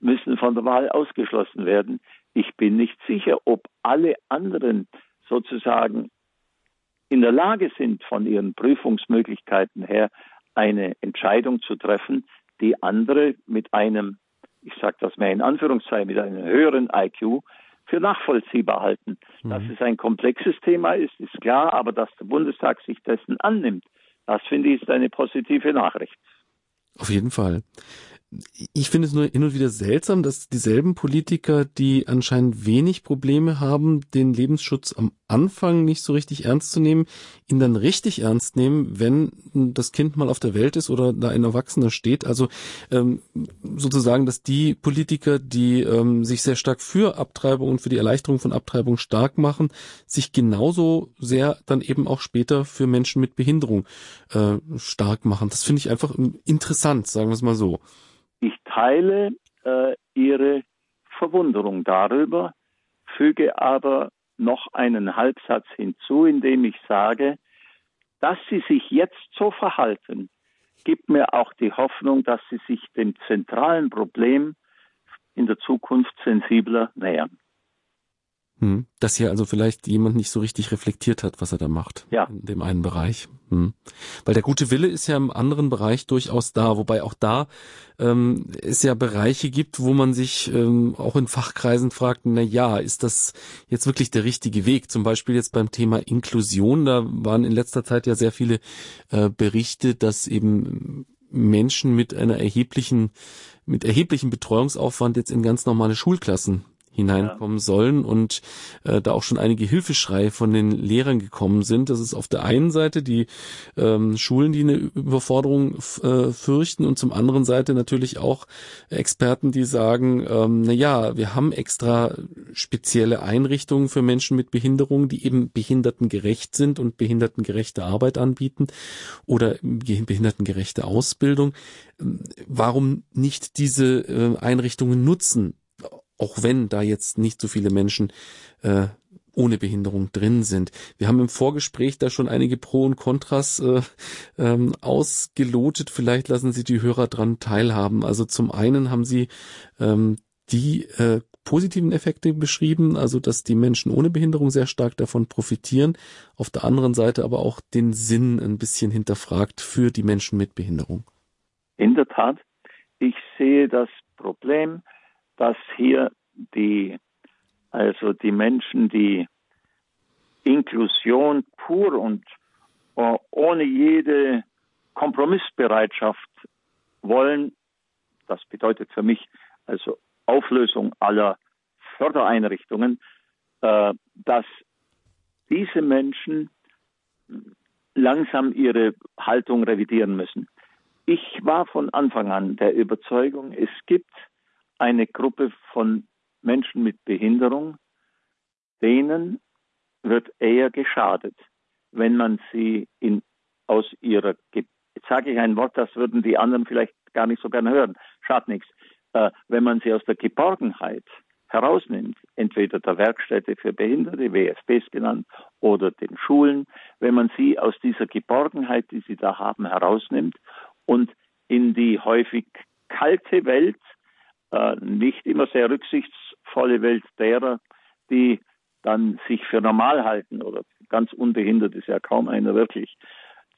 müssen von der Wahl ausgeschlossen werden. Ich bin nicht sicher, ob alle anderen sozusagen in der Lage sind, von ihren Prüfungsmöglichkeiten her eine Entscheidung zu treffen, die andere mit einem, ich sage das mehr in Anführungszeichen, mit einem höheren IQ für nachvollziehbar halten. Mhm. Dass es ein komplexes Thema ist, ist klar, aber dass der Bundestag sich dessen annimmt, das finde ich ist eine positive Nachricht. Auf jeden Fall ich finde es nur hin und wieder seltsam, dass dieselben Politiker, die anscheinend wenig Probleme haben, den Lebensschutz am Anfang nicht so richtig ernst zu nehmen, ihn dann richtig ernst nehmen, wenn das Kind mal auf der Welt ist oder da ein Erwachsener steht. Also ähm, sozusagen, dass die Politiker, die ähm, sich sehr stark für Abtreibung und für die Erleichterung von Abtreibung stark machen, sich genauso sehr dann eben auch später für Menschen mit Behinderung äh, stark machen. Das finde ich einfach interessant, sagen wir es mal so. Ich teile äh, Ihre Verwunderung darüber, füge aber noch einen Halbsatz hinzu, indem ich sage, dass Sie sich jetzt so verhalten, gibt mir auch die Hoffnung, dass Sie sich dem zentralen Problem in der Zukunft sensibler nähern. Hm. Dass hier also vielleicht jemand nicht so richtig reflektiert hat, was er da macht. Ja. In dem einen Bereich. Hm. Weil der gute Wille ist ja im anderen Bereich durchaus da, wobei auch da ähm, es ja Bereiche gibt, wo man sich ähm, auch in Fachkreisen fragt, na ja, ist das jetzt wirklich der richtige Weg? Zum Beispiel jetzt beim Thema Inklusion, da waren in letzter Zeit ja sehr viele äh, Berichte, dass eben Menschen mit einer erheblichen, mit erheblichem Betreuungsaufwand jetzt in ganz normale Schulklassen hineinkommen ja. sollen und äh, da auch schon einige Hilfeschreie von den Lehrern gekommen sind. Das ist auf der einen Seite die ähm, Schulen, die eine Überforderung äh, fürchten und zum anderen Seite natürlich auch Experten, die sagen, ähm, na ja, wir haben extra spezielle Einrichtungen für Menschen mit Behinderung, die eben behindertengerecht sind und behindertengerechte Arbeit anbieten oder behindertengerechte Ausbildung. Warum nicht diese äh, Einrichtungen nutzen? Auch wenn da jetzt nicht so viele Menschen äh, ohne Behinderung drin sind. Wir haben im Vorgespräch da schon einige Pro und Kontras äh, ähm, ausgelotet. Vielleicht lassen Sie die Hörer dran teilhaben. Also zum einen haben Sie ähm, die äh, positiven Effekte beschrieben, also dass die Menschen ohne Behinderung sehr stark davon profitieren. Auf der anderen Seite aber auch den Sinn ein bisschen hinterfragt für die Menschen mit Behinderung. In der Tat, ich sehe das Problem, dass hier die, also die Menschen, die Inklusion pur und uh, ohne jede Kompromissbereitschaft wollen, das bedeutet für mich also Auflösung aller Fördereinrichtungen, äh, dass diese Menschen langsam ihre Haltung revidieren müssen. Ich war von Anfang an der Überzeugung, es gibt eine Gruppe von Menschen mit Behinderung, denen wird eher geschadet, wenn man sie in, aus ihrer, jetzt sage ich ein Wort, das würden die anderen vielleicht gar nicht so gerne hören, schadet nichts, äh, wenn man sie aus der Geborgenheit herausnimmt, entweder der Werkstätte für Behinderte, WFBs genannt, oder den Schulen, wenn man sie aus dieser Geborgenheit, die sie da haben, herausnimmt und in die häufig kalte Welt äh, nicht immer sehr rücksichtsvolle Welt derer, die dann sich für normal halten oder ganz unbehindert ist ja kaum einer wirklich.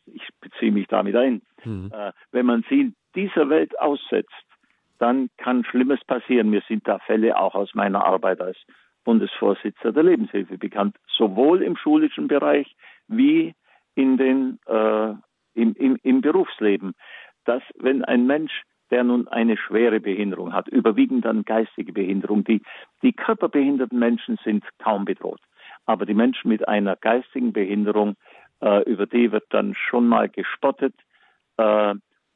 Ich beziehe mich damit ein. Mhm. Äh, wenn man sie dieser Welt aussetzt, dann kann Schlimmes passieren. Mir sind da Fälle auch aus meiner Arbeit als Bundesvorsitzender der Lebenshilfe bekannt, sowohl im schulischen Bereich wie in den, äh, im, im, im Berufsleben, dass wenn ein Mensch der nun eine schwere Behinderung hat, überwiegend dann geistige Behinderung. Die, die körperbehinderten Menschen sind kaum bedroht. Aber die Menschen mit einer geistigen Behinderung, äh, über die wird dann schon mal gespottet äh,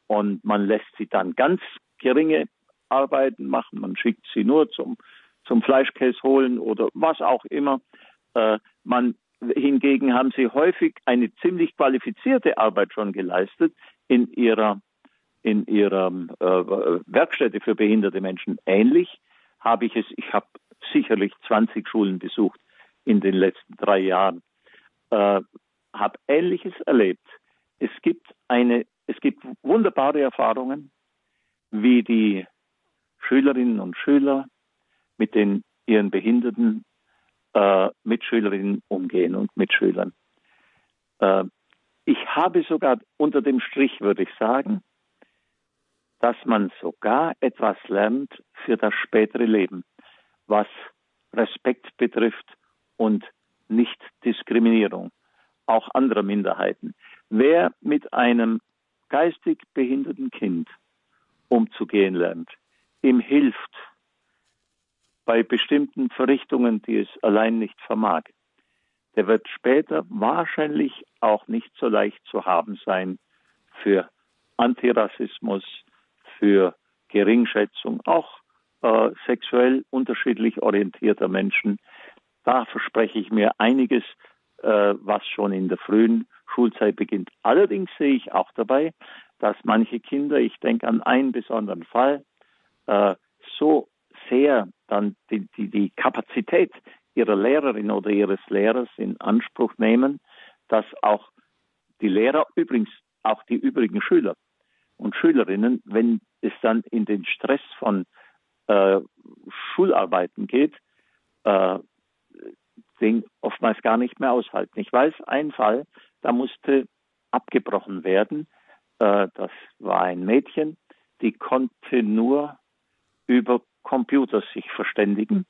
und man lässt sie dann ganz geringe Arbeiten machen. Man schickt sie nur zum, zum Fleischkäse holen oder was auch immer. Äh, man hingegen haben sie häufig eine ziemlich qualifizierte Arbeit schon geleistet in ihrer in ihrer äh, Werkstätte für behinderte Menschen ähnlich. Habe ich es, ich habe sicherlich 20 Schulen besucht in den letzten drei Jahren, äh, habe Ähnliches erlebt. Es gibt eine, es gibt wunderbare Erfahrungen, wie die Schülerinnen und Schüler mit den ihren behinderten äh, Mitschülerinnen umgehen und Mitschülern. Äh, ich habe sogar unter dem Strich, würde ich sagen, dass man sogar etwas lernt für das spätere Leben, was Respekt betrifft und Nichtdiskriminierung, auch anderer Minderheiten. Wer mit einem geistig behinderten Kind umzugehen lernt, ihm hilft bei bestimmten Verrichtungen, die es allein nicht vermag, der wird später wahrscheinlich auch nicht so leicht zu haben sein für Antirassismus, für Geringschätzung, auch äh, sexuell unterschiedlich orientierter Menschen. Da verspreche ich mir einiges, äh, was schon in der frühen Schulzeit beginnt. Allerdings sehe ich auch dabei, dass manche Kinder, ich denke an einen besonderen Fall, äh, so sehr dann die, die, die Kapazität ihrer Lehrerin oder ihres Lehrers in Anspruch nehmen, dass auch die Lehrer, übrigens auch die übrigen Schüler und Schülerinnen, wenn es dann in den Stress von äh, Schularbeiten geht, äh, den oftmals gar nicht mehr aushalten. Ich weiß einen Fall, da musste abgebrochen werden. Äh, das war ein Mädchen, die konnte nur über Computer sich verständigen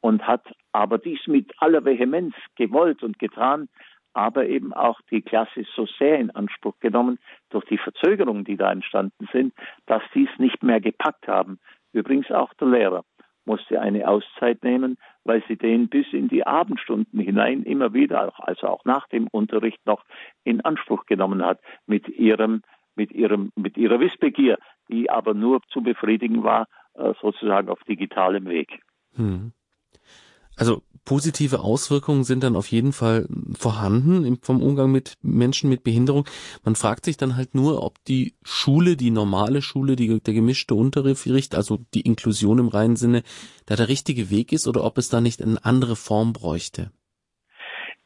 und hat aber dies mit aller Vehemenz gewollt und getan, aber eben auch die Klasse so sehr in Anspruch genommen durch die Verzögerungen, die da entstanden sind, dass dies nicht mehr gepackt haben. Übrigens auch der Lehrer musste eine Auszeit nehmen, weil sie den bis in die Abendstunden hinein immer wieder, also auch nach dem Unterricht noch in Anspruch genommen hat mit ihrem, mit ihrem, mit ihrer Wissbegier, die aber nur zu befriedigen war, äh, sozusagen auf digitalem Weg. Hm. Also positive Auswirkungen sind dann auf jeden Fall vorhanden vom Umgang mit Menschen mit Behinderung. Man fragt sich dann halt nur, ob die Schule, die normale Schule, die, der gemischte Unterricht, also die Inklusion im reinen Sinne, da der richtige Weg ist oder ob es da nicht eine andere Form bräuchte.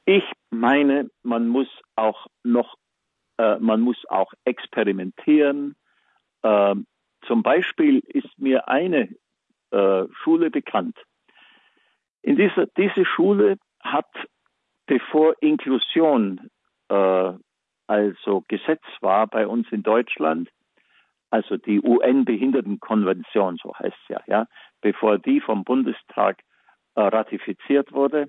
Ich meine, man muss auch noch, äh, man muss auch experimentieren. Äh, zum Beispiel ist mir eine äh, Schule bekannt, in dieser diese Schule hat, bevor Inklusion äh, also Gesetz war bei uns in Deutschland, also die UN-Behindertenkonvention, so heißt es ja, ja, bevor die vom Bundestag äh, ratifiziert wurde,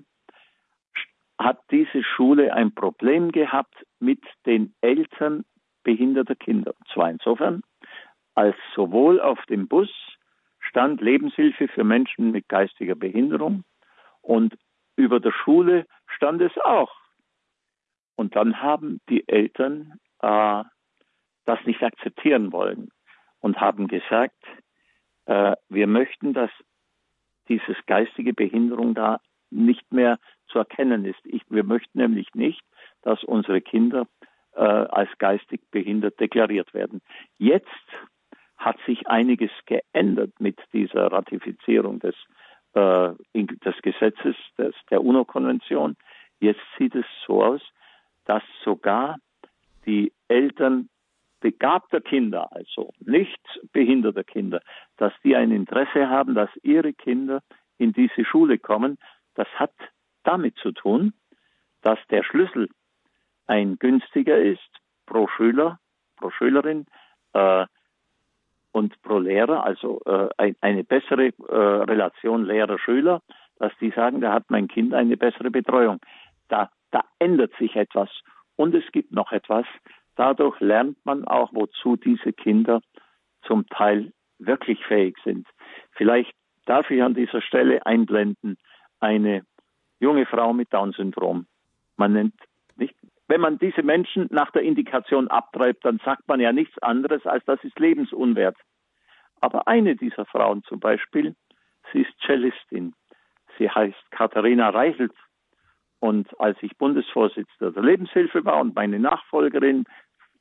hat diese Schule ein Problem gehabt mit den Eltern behinderter Kinder. Und zwar insofern, als sowohl auf dem Bus stand Lebenshilfe für Menschen mit geistiger Behinderung und über der Schule stand es auch. Und dann haben die Eltern äh, das nicht akzeptieren wollen und haben gesagt, äh, wir möchten, dass dieses geistige Behinderung da nicht mehr zu erkennen ist. Ich, wir möchten nämlich nicht, dass unsere Kinder äh, als geistig behindert deklariert werden. Jetzt hat sich einiges geändert mit dieser Ratifizierung des äh, des Gesetzes des, der UNO-Konvention. Jetzt sieht es so aus, dass sogar die Eltern begabter Kinder, also nicht behinderter Kinder, dass die ein Interesse haben, dass ihre Kinder in diese Schule kommen. Das hat damit zu tun, dass der Schlüssel ein günstiger ist pro Schüler, pro Schülerin, äh, und pro Lehrer, also äh, ein, eine bessere äh, Relation Lehrer-Schüler, dass die sagen, da hat mein Kind eine bessere Betreuung. Da, da ändert sich etwas. Und es gibt noch etwas. Dadurch lernt man auch, wozu diese Kinder zum Teil wirklich fähig sind. Vielleicht darf ich an dieser Stelle einblenden eine junge Frau mit Down-Syndrom. Man nennt wenn man diese Menschen nach der Indikation abtreibt, dann sagt man ja nichts anderes, als das ist lebensunwert. Aber eine dieser Frauen zum Beispiel, sie ist Cellistin. Sie heißt Katharina Reichelt. Und als ich Bundesvorsitzender der Lebenshilfe war und meine Nachfolgerin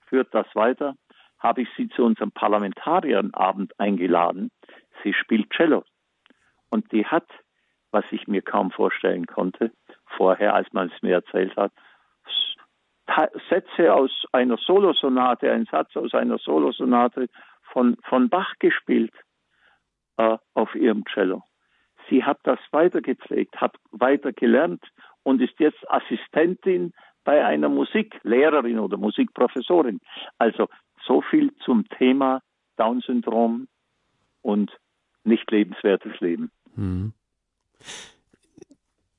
führt das weiter, habe ich sie zu unserem Parlamentarierabend eingeladen. Sie spielt Cello. Und die hat, was ich mir kaum vorstellen konnte, vorher, als man es mir erzählt hat, Sätze aus einer Solosonate, ein Satz aus einer Solosonate von, von Bach gespielt äh, auf ihrem Cello. Sie hat das weitergepflegt, hat weiter gelernt und ist jetzt Assistentin bei einer Musiklehrerin oder Musikprofessorin. Also so viel zum Thema Down-Syndrom und nicht lebenswertes Leben. Hm.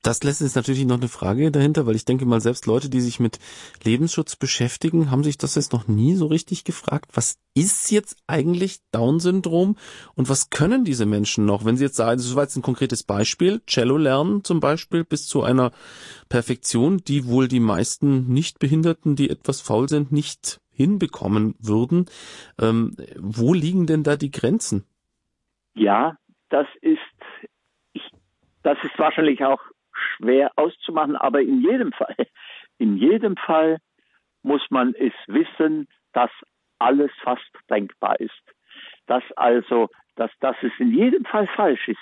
Das lässt jetzt natürlich noch eine Frage dahinter, weil ich denke mal, selbst Leute, die sich mit Lebensschutz beschäftigen, haben sich das jetzt noch nie so richtig gefragt. Was ist jetzt eigentlich Down-Syndrom und was können diese Menschen noch? Wenn sie jetzt sagen, das war jetzt ein konkretes Beispiel, Cello lernen zum Beispiel bis zu einer Perfektion, die wohl die meisten Nichtbehinderten, die etwas faul sind, nicht hinbekommen würden. Ähm, wo liegen denn da die Grenzen? Ja, das ist, ich, das ist wahrscheinlich auch schwer auszumachen, aber in jedem Fall, in jedem Fall muss man es wissen, dass alles fast denkbar ist. Dass also, dass, dass es in jedem Fall falsch ist,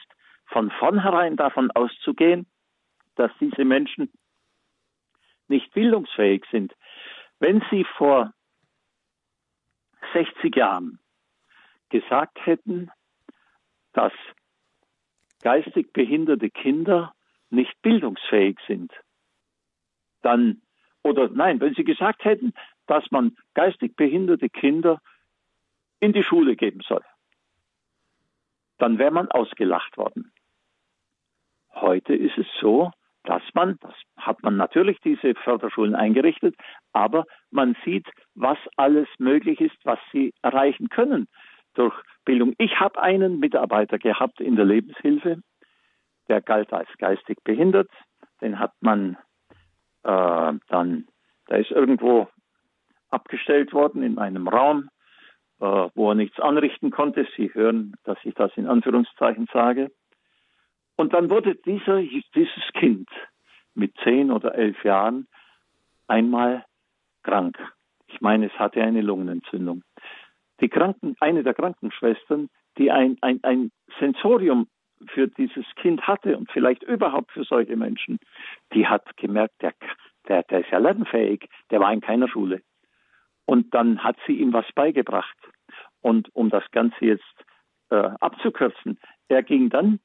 von vornherein davon auszugehen, dass diese Menschen nicht bildungsfähig sind. Wenn sie vor 60 Jahren gesagt hätten, dass geistig behinderte Kinder nicht bildungsfähig sind, dann, oder nein, wenn Sie gesagt hätten, dass man geistig behinderte Kinder in die Schule geben soll, dann wäre man ausgelacht worden. Heute ist es so, dass man, das hat man natürlich diese Förderschulen eingerichtet, aber man sieht, was alles möglich ist, was sie erreichen können durch Bildung. Ich habe einen Mitarbeiter gehabt in der Lebenshilfe, der galt als geistig behindert. Den hat man äh, dann, der ist irgendwo abgestellt worden in einem Raum, äh, wo er nichts anrichten konnte. Sie hören, dass ich das in Anführungszeichen sage. Und dann wurde dieser, dieses Kind mit zehn oder elf Jahren einmal krank. Ich meine, es hatte eine Lungenentzündung. Die Kranken, eine der Krankenschwestern, die ein, ein, ein Sensorium für dieses Kind hatte und vielleicht überhaupt für solche Menschen, die hat gemerkt, der, der, der ist ja lernfähig, der war in keiner Schule. Und dann hat sie ihm was beigebracht. Und um das Ganze jetzt äh, abzukürzen, er ging dann,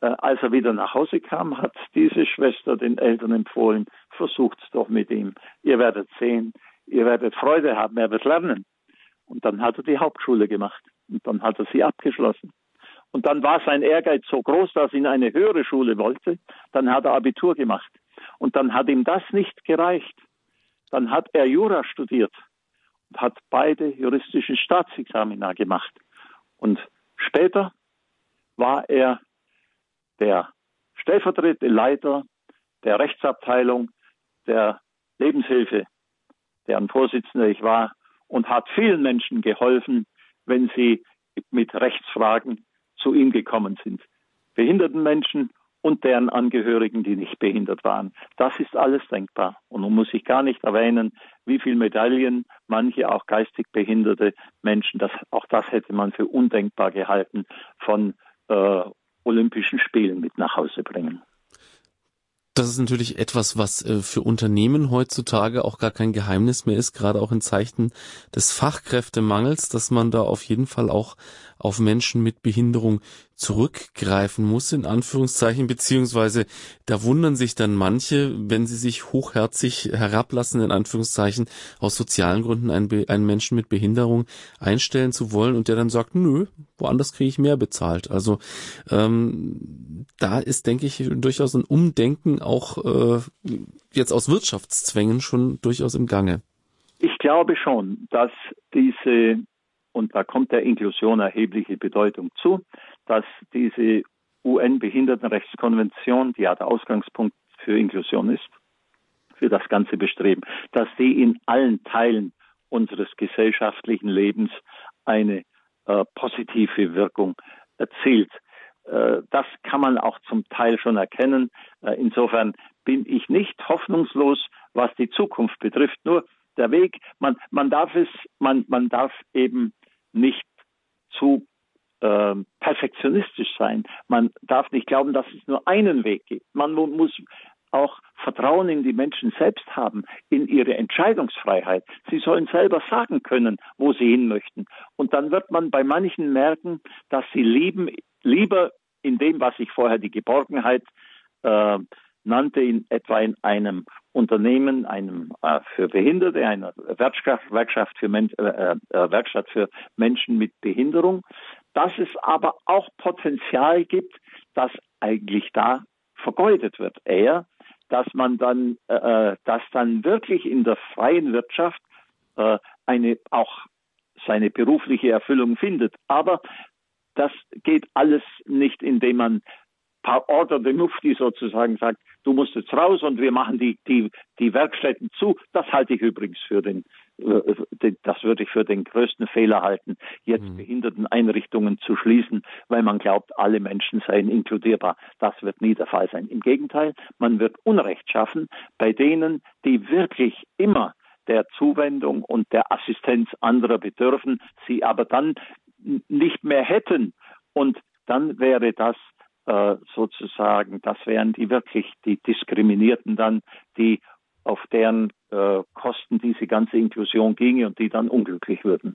äh, als er wieder nach Hause kam, hat diese Schwester den Eltern empfohlen, versucht's doch mit ihm. Ihr werdet sehen, ihr werdet Freude haben, er wird lernen. Und dann hat er die Hauptschule gemacht. Und dann hat er sie abgeschlossen. Und dann war sein Ehrgeiz so groß, dass er in eine höhere Schule wollte. Dann hat er Abitur gemacht. Und dann hat ihm das nicht gereicht. Dann hat er Jura studiert und hat beide juristische Staatsexamina gemacht. Und später war er der stellvertretende Leiter der Rechtsabteilung der Lebenshilfe, deren Vorsitzender ich war, und hat vielen Menschen geholfen, wenn sie mit Rechtsfragen zu ihm gekommen sind. Behinderten Menschen und deren Angehörigen, die nicht behindert waren. Das ist alles denkbar. Und nun muss ich gar nicht erwähnen, wie viele Medaillen manche auch geistig behinderte Menschen, das, auch das hätte man für undenkbar gehalten, von äh, Olympischen Spielen mit nach Hause bringen. Das ist natürlich etwas, was äh, für Unternehmen heutzutage auch gar kein Geheimnis mehr ist, gerade auch in Zeichen des Fachkräftemangels, dass man da auf jeden Fall auch auf Menschen mit Behinderung zurückgreifen muss, in Anführungszeichen, beziehungsweise da wundern sich dann manche, wenn sie sich hochherzig herablassen, in Anführungszeichen, aus sozialen Gründen einen, einen Menschen mit Behinderung einstellen zu wollen und der dann sagt, nö, woanders kriege ich mehr bezahlt. Also ähm, da ist, denke ich, durchaus ein Umdenken auch äh, jetzt aus Wirtschaftszwängen schon durchaus im Gange. Ich glaube schon, dass diese und da kommt der Inklusion erhebliche Bedeutung zu, dass diese UN-Behindertenrechtskonvention, die ja der Ausgangspunkt für Inklusion ist, für das ganze Bestreben, dass die in allen Teilen unseres gesellschaftlichen Lebens eine äh, positive Wirkung erzielt. Äh, das kann man auch zum Teil schon erkennen. Äh, insofern bin ich nicht hoffnungslos, was die Zukunft betrifft. Nur der Weg, man, man darf es, man, man darf eben nicht zu äh, perfektionistisch sein. Man darf nicht glauben, dass es nur einen Weg gibt. Man muss auch Vertrauen in die Menschen selbst haben, in ihre Entscheidungsfreiheit. Sie sollen selber sagen können, wo sie hin möchten. Und dann wird man bei manchen merken, dass sie lieben, lieber in dem, was ich vorher die Geborgenheit äh, nannte, in etwa in einem Unternehmen, einem äh, für Behinderte, einer Werkschaft, Werkschaft, für Men äh, äh, Werkstatt für Menschen mit Behinderung, dass es aber auch Potenzial gibt, dass eigentlich da vergeudet wird. Eher, dass man dann, äh, dass dann wirklich in der freien Wirtschaft äh, eine auch seine berufliche Erfüllung findet. Aber das geht alles nicht, indem man per Order de Mufti sozusagen sagt, du musst jetzt raus und wir machen die, die, die Werkstätten zu. Das halte ich übrigens für den, äh, das würde ich für den größten Fehler halten, jetzt mhm. Behinderteneinrichtungen zu schließen, weil man glaubt, alle Menschen seien inkludierbar. Das wird nie der Fall sein. Im Gegenteil, man wird Unrecht schaffen bei denen, die wirklich immer der Zuwendung und der Assistenz anderer bedürfen, sie aber dann nicht mehr hätten. Und dann wäre das äh, sozusagen, das wären die wirklich die Diskriminierten dann, die auf deren äh, Kosten diese ganze Inklusion ginge und die dann unglücklich würden.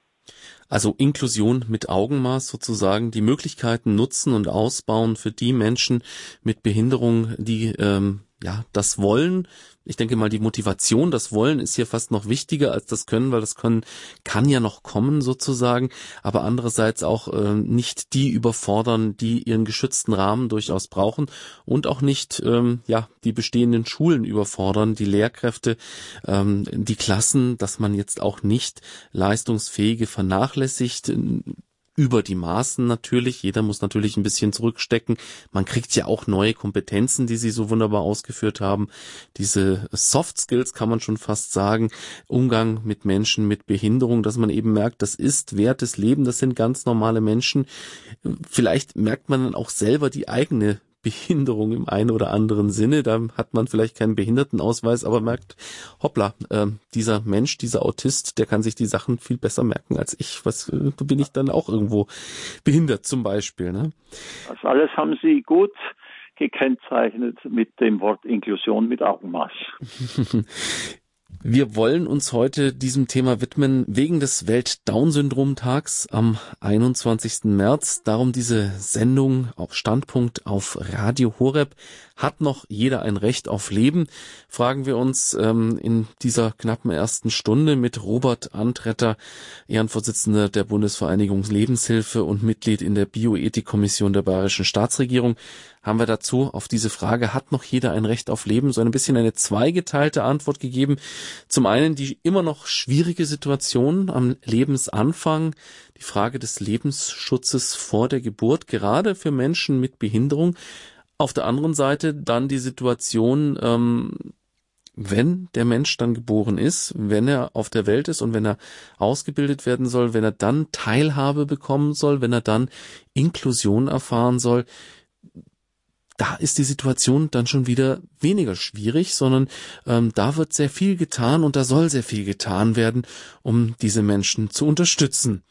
Also Inklusion mit Augenmaß sozusagen, die Möglichkeiten nutzen und ausbauen für die Menschen mit Behinderung, die ähm, ja, das Wollen, ich denke mal, die Motivation, das Wollen ist hier fast noch wichtiger als das Können, weil das Können kann ja noch kommen sozusagen, aber andererseits auch äh, nicht die überfordern, die ihren geschützten Rahmen durchaus brauchen und auch nicht ähm, ja die bestehenden Schulen überfordern, die Lehrkräfte, ähm, die Klassen, dass man jetzt auch nicht leistungsfähige vernachlässigt über die Maßen natürlich. Jeder muss natürlich ein bisschen zurückstecken. Man kriegt ja auch neue Kompetenzen, die Sie so wunderbar ausgeführt haben. Diese Soft Skills kann man schon fast sagen. Umgang mit Menschen mit Behinderung, dass man eben merkt, das ist wertes Leben, das sind ganz normale Menschen. Vielleicht merkt man dann auch selber die eigene Behinderung im einen oder anderen Sinne. Da hat man vielleicht keinen Behindertenausweis, aber merkt, hoppla, äh, dieser Mensch, dieser Autist, der kann sich die Sachen viel besser merken als ich. Was äh, bin ich dann auch irgendwo behindert zum Beispiel. Ne? Das alles haben Sie gut gekennzeichnet mit dem Wort Inklusion mit Augenmaß. Wir wollen uns heute diesem Thema widmen wegen des Welt-Down-Syndrom-Tags am 21. März. Darum diese Sendung auf Standpunkt auf Radio Horeb. Hat noch jeder ein Recht auf Leben? Fragen wir uns ähm, in dieser knappen ersten Stunde mit Robert Antretter, Ehrenvorsitzender der Bundesvereinigung Lebenshilfe und Mitglied in der Bioethikkommission der Bayerischen Staatsregierung haben wir dazu auf diese Frage, hat noch jeder ein Recht auf Leben, so ein bisschen eine zweigeteilte Antwort gegeben. Zum einen die immer noch schwierige Situation am Lebensanfang, die Frage des Lebensschutzes vor der Geburt, gerade für Menschen mit Behinderung. Auf der anderen Seite dann die Situation, ähm, wenn der Mensch dann geboren ist, wenn er auf der Welt ist und wenn er ausgebildet werden soll, wenn er dann Teilhabe bekommen soll, wenn er dann Inklusion erfahren soll, da ist die Situation dann schon wieder weniger schwierig, sondern ähm, da wird sehr viel getan und da soll sehr viel getan werden, um diese Menschen zu unterstützen.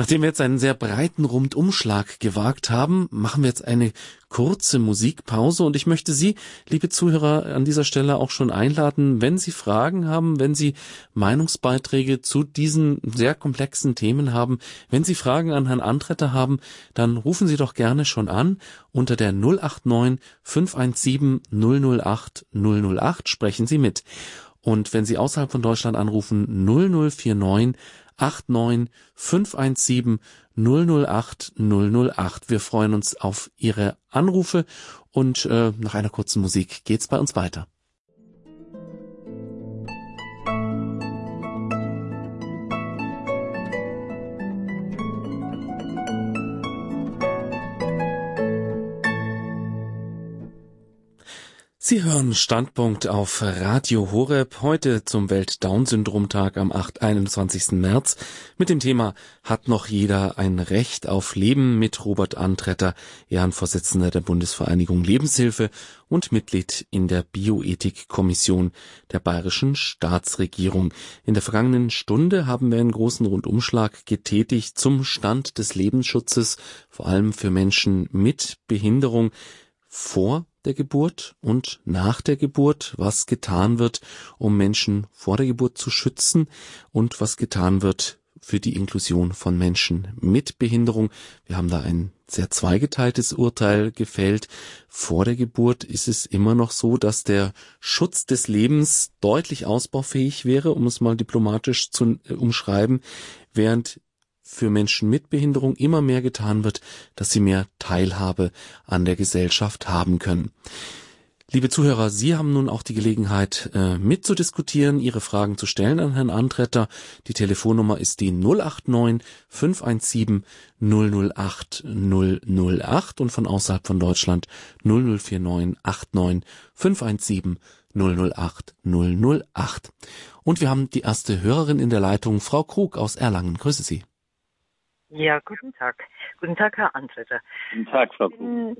Nachdem wir jetzt einen sehr breiten Rundumschlag gewagt haben, machen wir jetzt eine kurze Musikpause und ich möchte Sie, liebe Zuhörer, an dieser Stelle auch schon einladen, wenn Sie Fragen haben, wenn Sie Meinungsbeiträge zu diesen sehr komplexen Themen haben, wenn Sie Fragen an Herrn Antretter haben, dann rufen Sie doch gerne schon an unter der 089 517 008 008 sprechen Sie mit. Und wenn Sie außerhalb von Deutschland anrufen 0049 89 517 008 008. Wir freuen uns auf Ihre Anrufe und äh, nach einer kurzen Musik geht's bei uns weiter. Sie hören Standpunkt auf Radio Horeb heute zum Welt-Down-Syndrom-Tag am 8, 21. März mit dem Thema Hat noch jeder ein Recht auf Leben mit Robert Antretter, Ehrenvorsitzender der Bundesvereinigung Lebenshilfe und Mitglied in der Bioethikkommission der Bayerischen Staatsregierung. In der vergangenen Stunde haben wir einen großen Rundumschlag getätigt zum Stand des Lebensschutzes, vor allem für Menschen mit Behinderung vor der Geburt und nach der Geburt, was getan wird, um Menschen vor der Geburt zu schützen und was getan wird für die Inklusion von Menschen mit Behinderung. Wir haben da ein sehr zweigeteiltes Urteil gefällt. Vor der Geburt ist es immer noch so, dass der Schutz des Lebens deutlich ausbaufähig wäre, um es mal diplomatisch zu äh, umschreiben, während für Menschen mit Behinderung immer mehr getan wird, dass sie mehr Teilhabe an der Gesellschaft haben können. Liebe Zuhörer, Sie haben nun auch die Gelegenheit, äh, mitzudiskutieren, Ihre Fragen zu stellen an Herrn Antretter. Die Telefonnummer ist die 089 517 008 008 und von außerhalb von Deutschland 0049 89 517 008 008. Und wir haben die erste Hörerin in der Leitung, Frau Krug aus Erlangen. Grüße Sie. Ja, guten Tag. Guten Tag, Herr Antretter. Guten Tag, Frau Krug.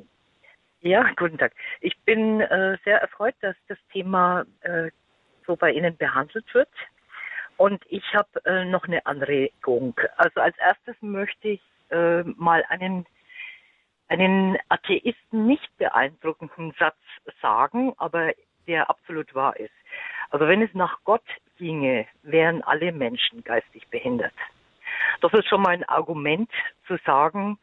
Ja, guten Tag. Ich bin äh, sehr erfreut, dass das Thema äh, so bei Ihnen behandelt wird. Und ich habe äh, noch eine Anregung. Also als erstes möchte ich äh, mal einen, einen Atheisten nicht beeindruckenden Satz sagen, aber der absolut wahr ist. Also wenn es nach Gott ginge, wären alle Menschen geistig behindert. Das ist schon mal ein Argument zu sagen,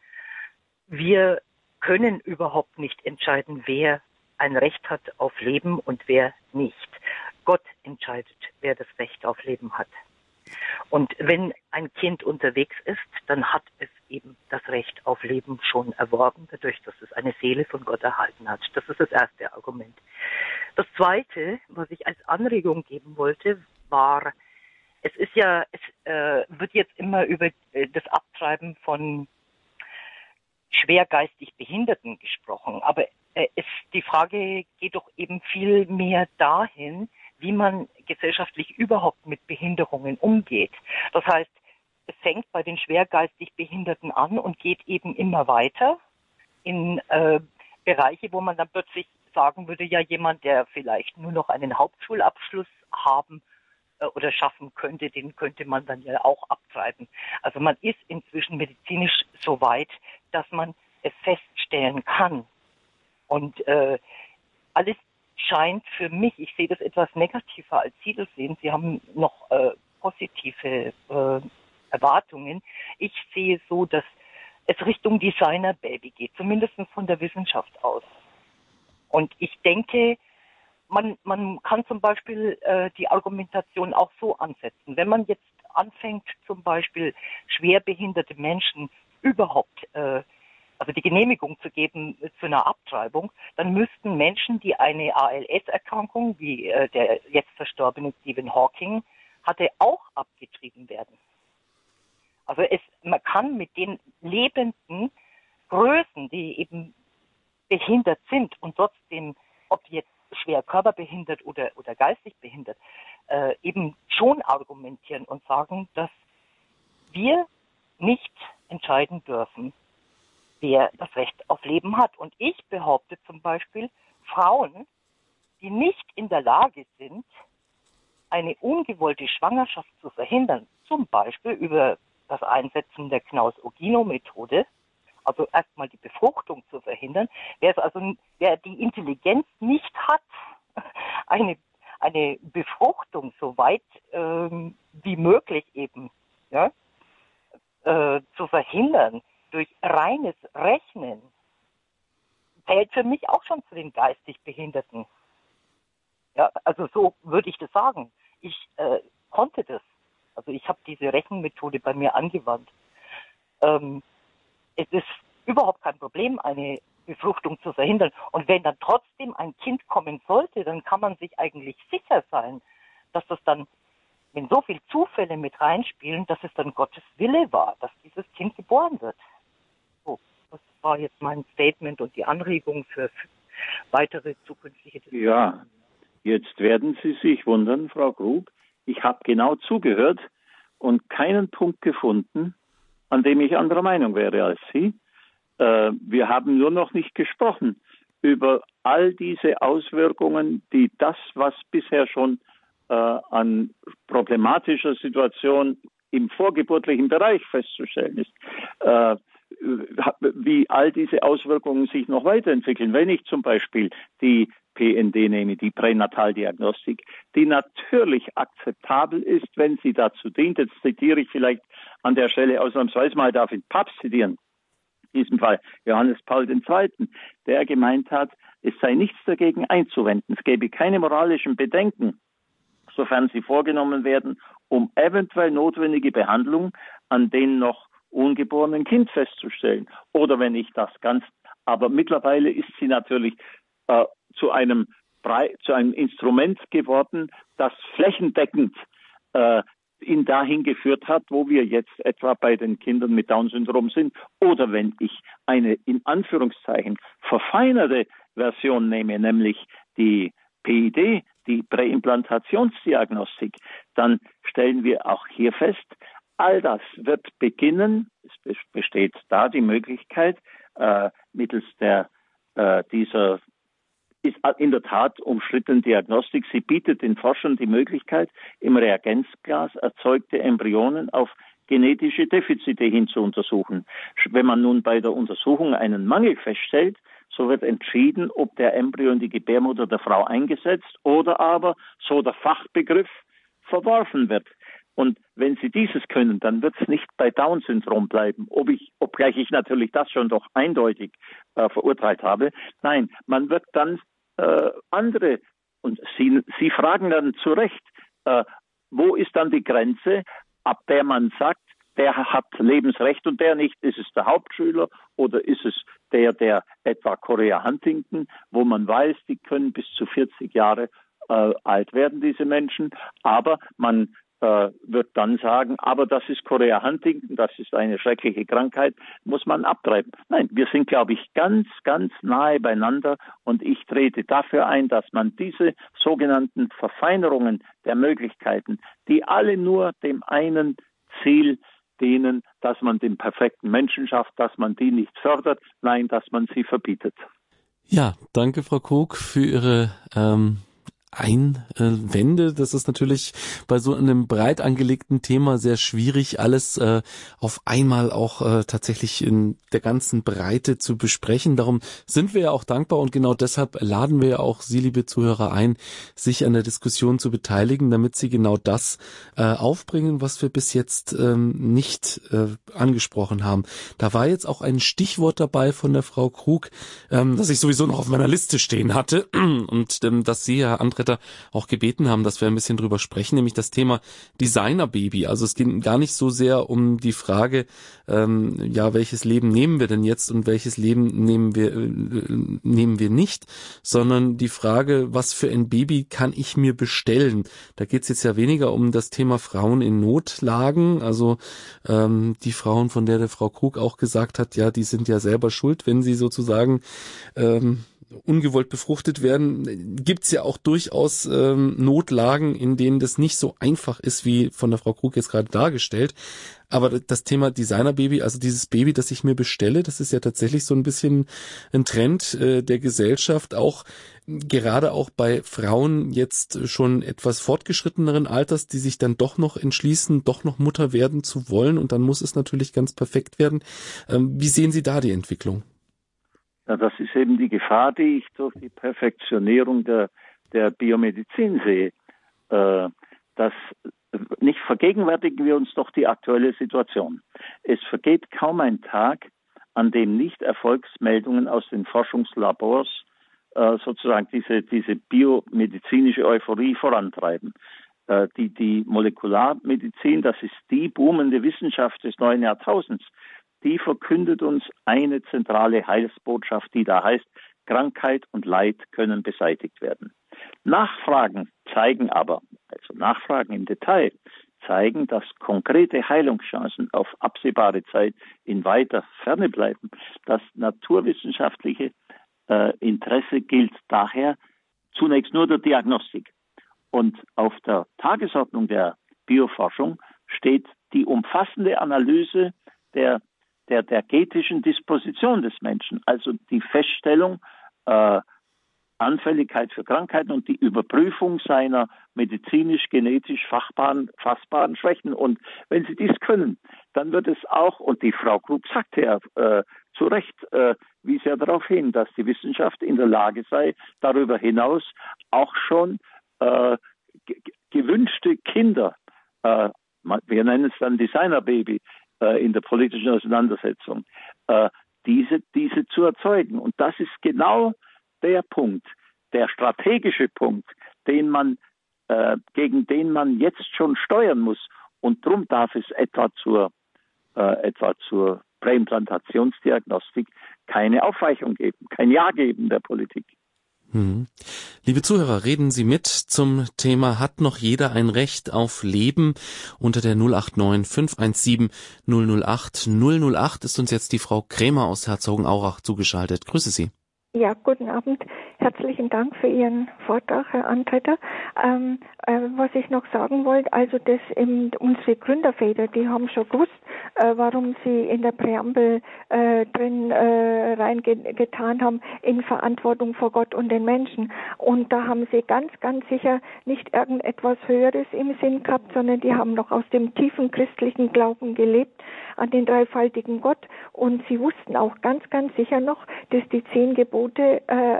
wir können überhaupt nicht entscheiden, wer ein Recht hat auf Leben und wer nicht. Gott entscheidet, wer das Recht auf Leben hat. Und wenn ein Kind unterwegs ist, dann hat es eben das Recht auf Leben schon erworben, dadurch, dass es eine Seele von Gott erhalten hat. Das ist das erste Argument. Das zweite, was ich als Anregung geben wollte, war, es ist ja, es äh, wird jetzt immer über äh, das Abtreiben von schwergeistig Behinderten gesprochen. Aber äh, es, die Frage geht doch eben viel mehr dahin, wie man gesellschaftlich überhaupt mit Behinderungen umgeht. Das heißt, es fängt bei den schwergeistig Behinderten an und geht eben immer weiter in äh, Bereiche, wo man dann plötzlich sagen würde, ja jemand, der vielleicht nur noch einen Hauptschulabschluss haben oder schaffen könnte, den könnte man dann ja auch abtreiben. Also man ist inzwischen medizinisch so weit, dass man es feststellen kann. Und äh, alles scheint für mich, ich sehe das etwas negativer als Sie das sehen. Sie haben noch äh, positive äh, Erwartungen. Ich sehe so, dass es Richtung Designer Baby geht, zumindest von der Wissenschaft aus. Und ich denke, man, man kann zum Beispiel äh, die Argumentation auch so ansetzen. Wenn man jetzt anfängt, zum Beispiel schwerbehinderte Menschen überhaupt, äh, also die Genehmigung zu geben zu einer Abtreibung, dann müssten Menschen, die eine ALS-Erkrankung, wie äh, der jetzt verstorbene Stephen Hawking hatte, auch abgetrieben werden. Also es, man kann mit den lebenden Größen, die eben behindert sind und trotzdem, ob jetzt schwer körperbehindert oder, oder geistig behindert, äh, eben schon argumentieren und sagen, dass wir nicht entscheiden dürfen, wer das Recht auf Leben hat. Und ich behaupte zum Beispiel, Frauen, die nicht in der Lage sind, eine ungewollte Schwangerschaft zu verhindern, zum Beispiel über das Einsetzen der Knaus-Ogino-Methode, also erstmal die Befruchtung zu verhindern. Wer also, wer die Intelligenz nicht hat, eine eine Befruchtung so weit ähm, wie möglich eben ja, äh, zu verhindern durch reines Rechnen, zählt für mich auch schon zu den geistig Behinderten. Ja, also so würde ich das sagen. Ich äh, konnte das. Also ich habe diese Rechenmethode bei mir angewandt. Ähm, es ist überhaupt kein Problem, eine Befruchtung zu verhindern. Und wenn dann trotzdem ein Kind kommen sollte, dann kann man sich eigentlich sicher sein, dass das dann, wenn so viele Zufälle mit reinspielen, dass es dann Gottes Wille war, dass dieses Kind geboren wird. So, das war jetzt mein Statement und die Anregung für weitere zukünftige Diskussionen. Ja, jetzt werden Sie sich wundern, Frau Krug. Ich habe genau zugehört und keinen Punkt gefunden, an dem ich anderer Meinung wäre als Sie. Äh, wir haben nur noch nicht gesprochen über all diese Auswirkungen, die das, was bisher schon äh, an problematischer Situation im vorgeburtlichen Bereich festzustellen ist, äh, wie all diese Auswirkungen sich noch weiterentwickeln. Wenn ich zum Beispiel die PND nehme, die Pränataldiagnostik, die natürlich akzeptabel ist, wenn sie dazu dient. Jetzt zitiere ich vielleicht an der Stelle ausnahmsweise mal, darf ich Papst zitieren, in diesem Fall Johannes Paul II., der gemeint hat, es sei nichts dagegen einzuwenden, es gäbe keine moralischen Bedenken, sofern sie vorgenommen werden, um eventuell notwendige Behandlung an den noch ungeborenen Kind festzustellen. Oder wenn ich das ganz, aber mittlerweile ist sie natürlich äh, zu einem zu einem Instrument geworden, das flächendeckend äh, ihn dahin geführt hat, wo wir jetzt etwa bei den Kindern mit Down-Syndrom sind. Oder wenn ich eine in Anführungszeichen verfeinerte Version nehme, nämlich die PID, die Präimplantationsdiagnostik, dann stellen wir auch hier fest, all das wird beginnen, es besteht da die Möglichkeit, äh, mittels der, äh, dieser ist in der Tat umstrittene Diagnostik. Sie bietet den Forschern die Möglichkeit, im Reagenzglas erzeugte Embryonen auf genetische Defizite hin zu untersuchen. Wenn man nun bei der Untersuchung einen Mangel feststellt, so wird entschieden, ob der Embryo in die Gebärmutter der Frau eingesetzt oder aber, so der Fachbegriff, verworfen wird. Und wenn Sie dieses können, dann wird es nicht bei Down-Syndrom bleiben, ob ich, obgleich ich natürlich das schon doch eindeutig äh, verurteilt habe. Nein, man wird dann äh, andere, und Sie, Sie fragen dann zu Recht, äh, wo ist dann die Grenze, ab der man sagt, der hat Lebensrecht und der nicht. Ist es der Hauptschüler oder ist es der, der etwa Korea Huntington, wo man weiß, die können bis zu 40 Jahre äh, alt werden, diese Menschen. Aber man äh, wird dann sagen, aber das ist Korea Huntington, das ist eine schreckliche Krankheit, muss man abtreiben. Nein, wir sind, glaube ich, ganz, ganz nahe beieinander und ich trete dafür ein, dass man diese sogenannten Verfeinerungen der Möglichkeiten, die alle nur dem einen Ziel dienen, dass man den perfekten Menschen schafft, dass man die nicht fördert, nein, dass man sie verbietet. Ja, danke, Frau Krug, für Ihre ähm, Einwände. Das ist natürlich bei so einem breit angelegten Thema sehr schwierig, alles äh, auf einmal auch äh, tatsächlich in der ganzen Breite zu besprechen. Darum sind wir ja auch dankbar und genau deshalb laden wir ja auch Sie, liebe Zuhörer, ein, sich an der Diskussion zu beteiligen, damit Sie genau das äh, aufbringen, was wir bis jetzt ähm, nicht äh, angesprochen haben. Da war jetzt auch ein Stichwort dabei von der Frau Krug, ähm, das ich sowieso noch auf meiner Liste stehen hatte und ähm, dass Sie, Herr André Mitarbeiter auch gebeten haben, dass wir ein bisschen drüber sprechen, nämlich das Thema Designerbaby. Also es geht gar nicht so sehr um die Frage, ähm, ja, welches Leben nehmen wir denn jetzt und welches Leben nehmen wir, äh, nehmen wir nicht, sondern die Frage, was für ein Baby kann ich mir bestellen? Da geht es jetzt ja weniger um das Thema Frauen in Notlagen, also ähm, die Frauen, von der der Frau Krug auch gesagt hat, ja, die sind ja selber schuld, wenn sie sozusagen ähm, ungewollt befruchtet werden, gibt's ja auch durchaus ähm, Notlagen, in denen das nicht so einfach ist, wie von der Frau Krug jetzt gerade dargestellt. Aber das Thema Designerbaby, also dieses Baby, das ich mir bestelle, das ist ja tatsächlich so ein bisschen ein Trend äh, der Gesellschaft, auch gerade auch bei Frauen jetzt schon etwas fortgeschritteneren Alters, die sich dann doch noch entschließen, doch noch Mutter werden zu wollen und dann muss es natürlich ganz perfekt werden. Ähm, wie sehen Sie da die Entwicklung? Ja, das ist eben die Gefahr, die ich durch die Perfektionierung der, der Biomedizin sehe. Äh, dass nicht vergegenwärtigen wir uns doch die aktuelle Situation. Es vergeht kaum ein Tag, an dem nicht Erfolgsmeldungen aus den Forschungslabors äh, sozusagen diese, diese biomedizinische Euphorie vorantreiben. Äh, die, die Molekularmedizin, das ist die boomende Wissenschaft des neuen Jahrtausends die verkündet uns eine zentrale Heilsbotschaft, die da heißt, Krankheit und Leid können beseitigt werden. Nachfragen zeigen aber, also Nachfragen im Detail, zeigen, dass konkrete Heilungschancen auf absehbare Zeit in weiter Ferne bleiben. Das naturwissenschaftliche äh, Interesse gilt daher zunächst nur der Diagnostik. Und auf der Tagesordnung der Bioforschung steht die umfassende Analyse der der, genetischen Disposition des Menschen, also die Feststellung äh, Anfälligkeit für Krankheiten und die Überprüfung seiner medizinisch-genetisch fassbaren, fassbaren Schwächen. Und wenn Sie dies können, dann wird es auch, und die Frau Krug sagte ja äh, zu Recht, äh, wies ja darauf hin, dass die Wissenschaft in der Lage sei, darüber hinaus auch schon äh, gewünschte Kinder, äh, wir nennen es dann Designerbaby, äh, in der politischen Auseinandersetzung, äh, diese, diese zu erzeugen. Und das ist genau der Punkt, der strategische Punkt, den man, äh, gegen den man jetzt schon steuern muss. Und darum darf es etwa zur äh, etwa zur Präimplantationsdiagnostik keine Aufweichung geben, kein Ja geben der Politik. Hm. Liebe Zuhörer, reden Sie mit zum Thema Hat noch jeder ein Recht auf Leben? Unter der 089 517 008 008 ist uns jetzt die Frau Krämer aus Herzogenaurach zugeschaltet. Grüße Sie. Ja, guten Abend. Herzlichen Dank für Ihren Vortrag, Herr Antreter. Ähm, äh, was ich noch sagen wollte, also das eben unsere Gründerväter, die haben schon gewusst, äh, warum sie in der Präambel äh, drin äh, reingetan haben in Verantwortung vor Gott und den Menschen. Und da haben sie ganz, ganz sicher nicht irgendetwas Höheres im Sinn gehabt, sondern die haben noch aus dem tiefen christlichen Glauben gelebt an den dreifaltigen Gott. Und sie wussten auch ganz, ganz sicher noch, dass die zehn Gebote äh,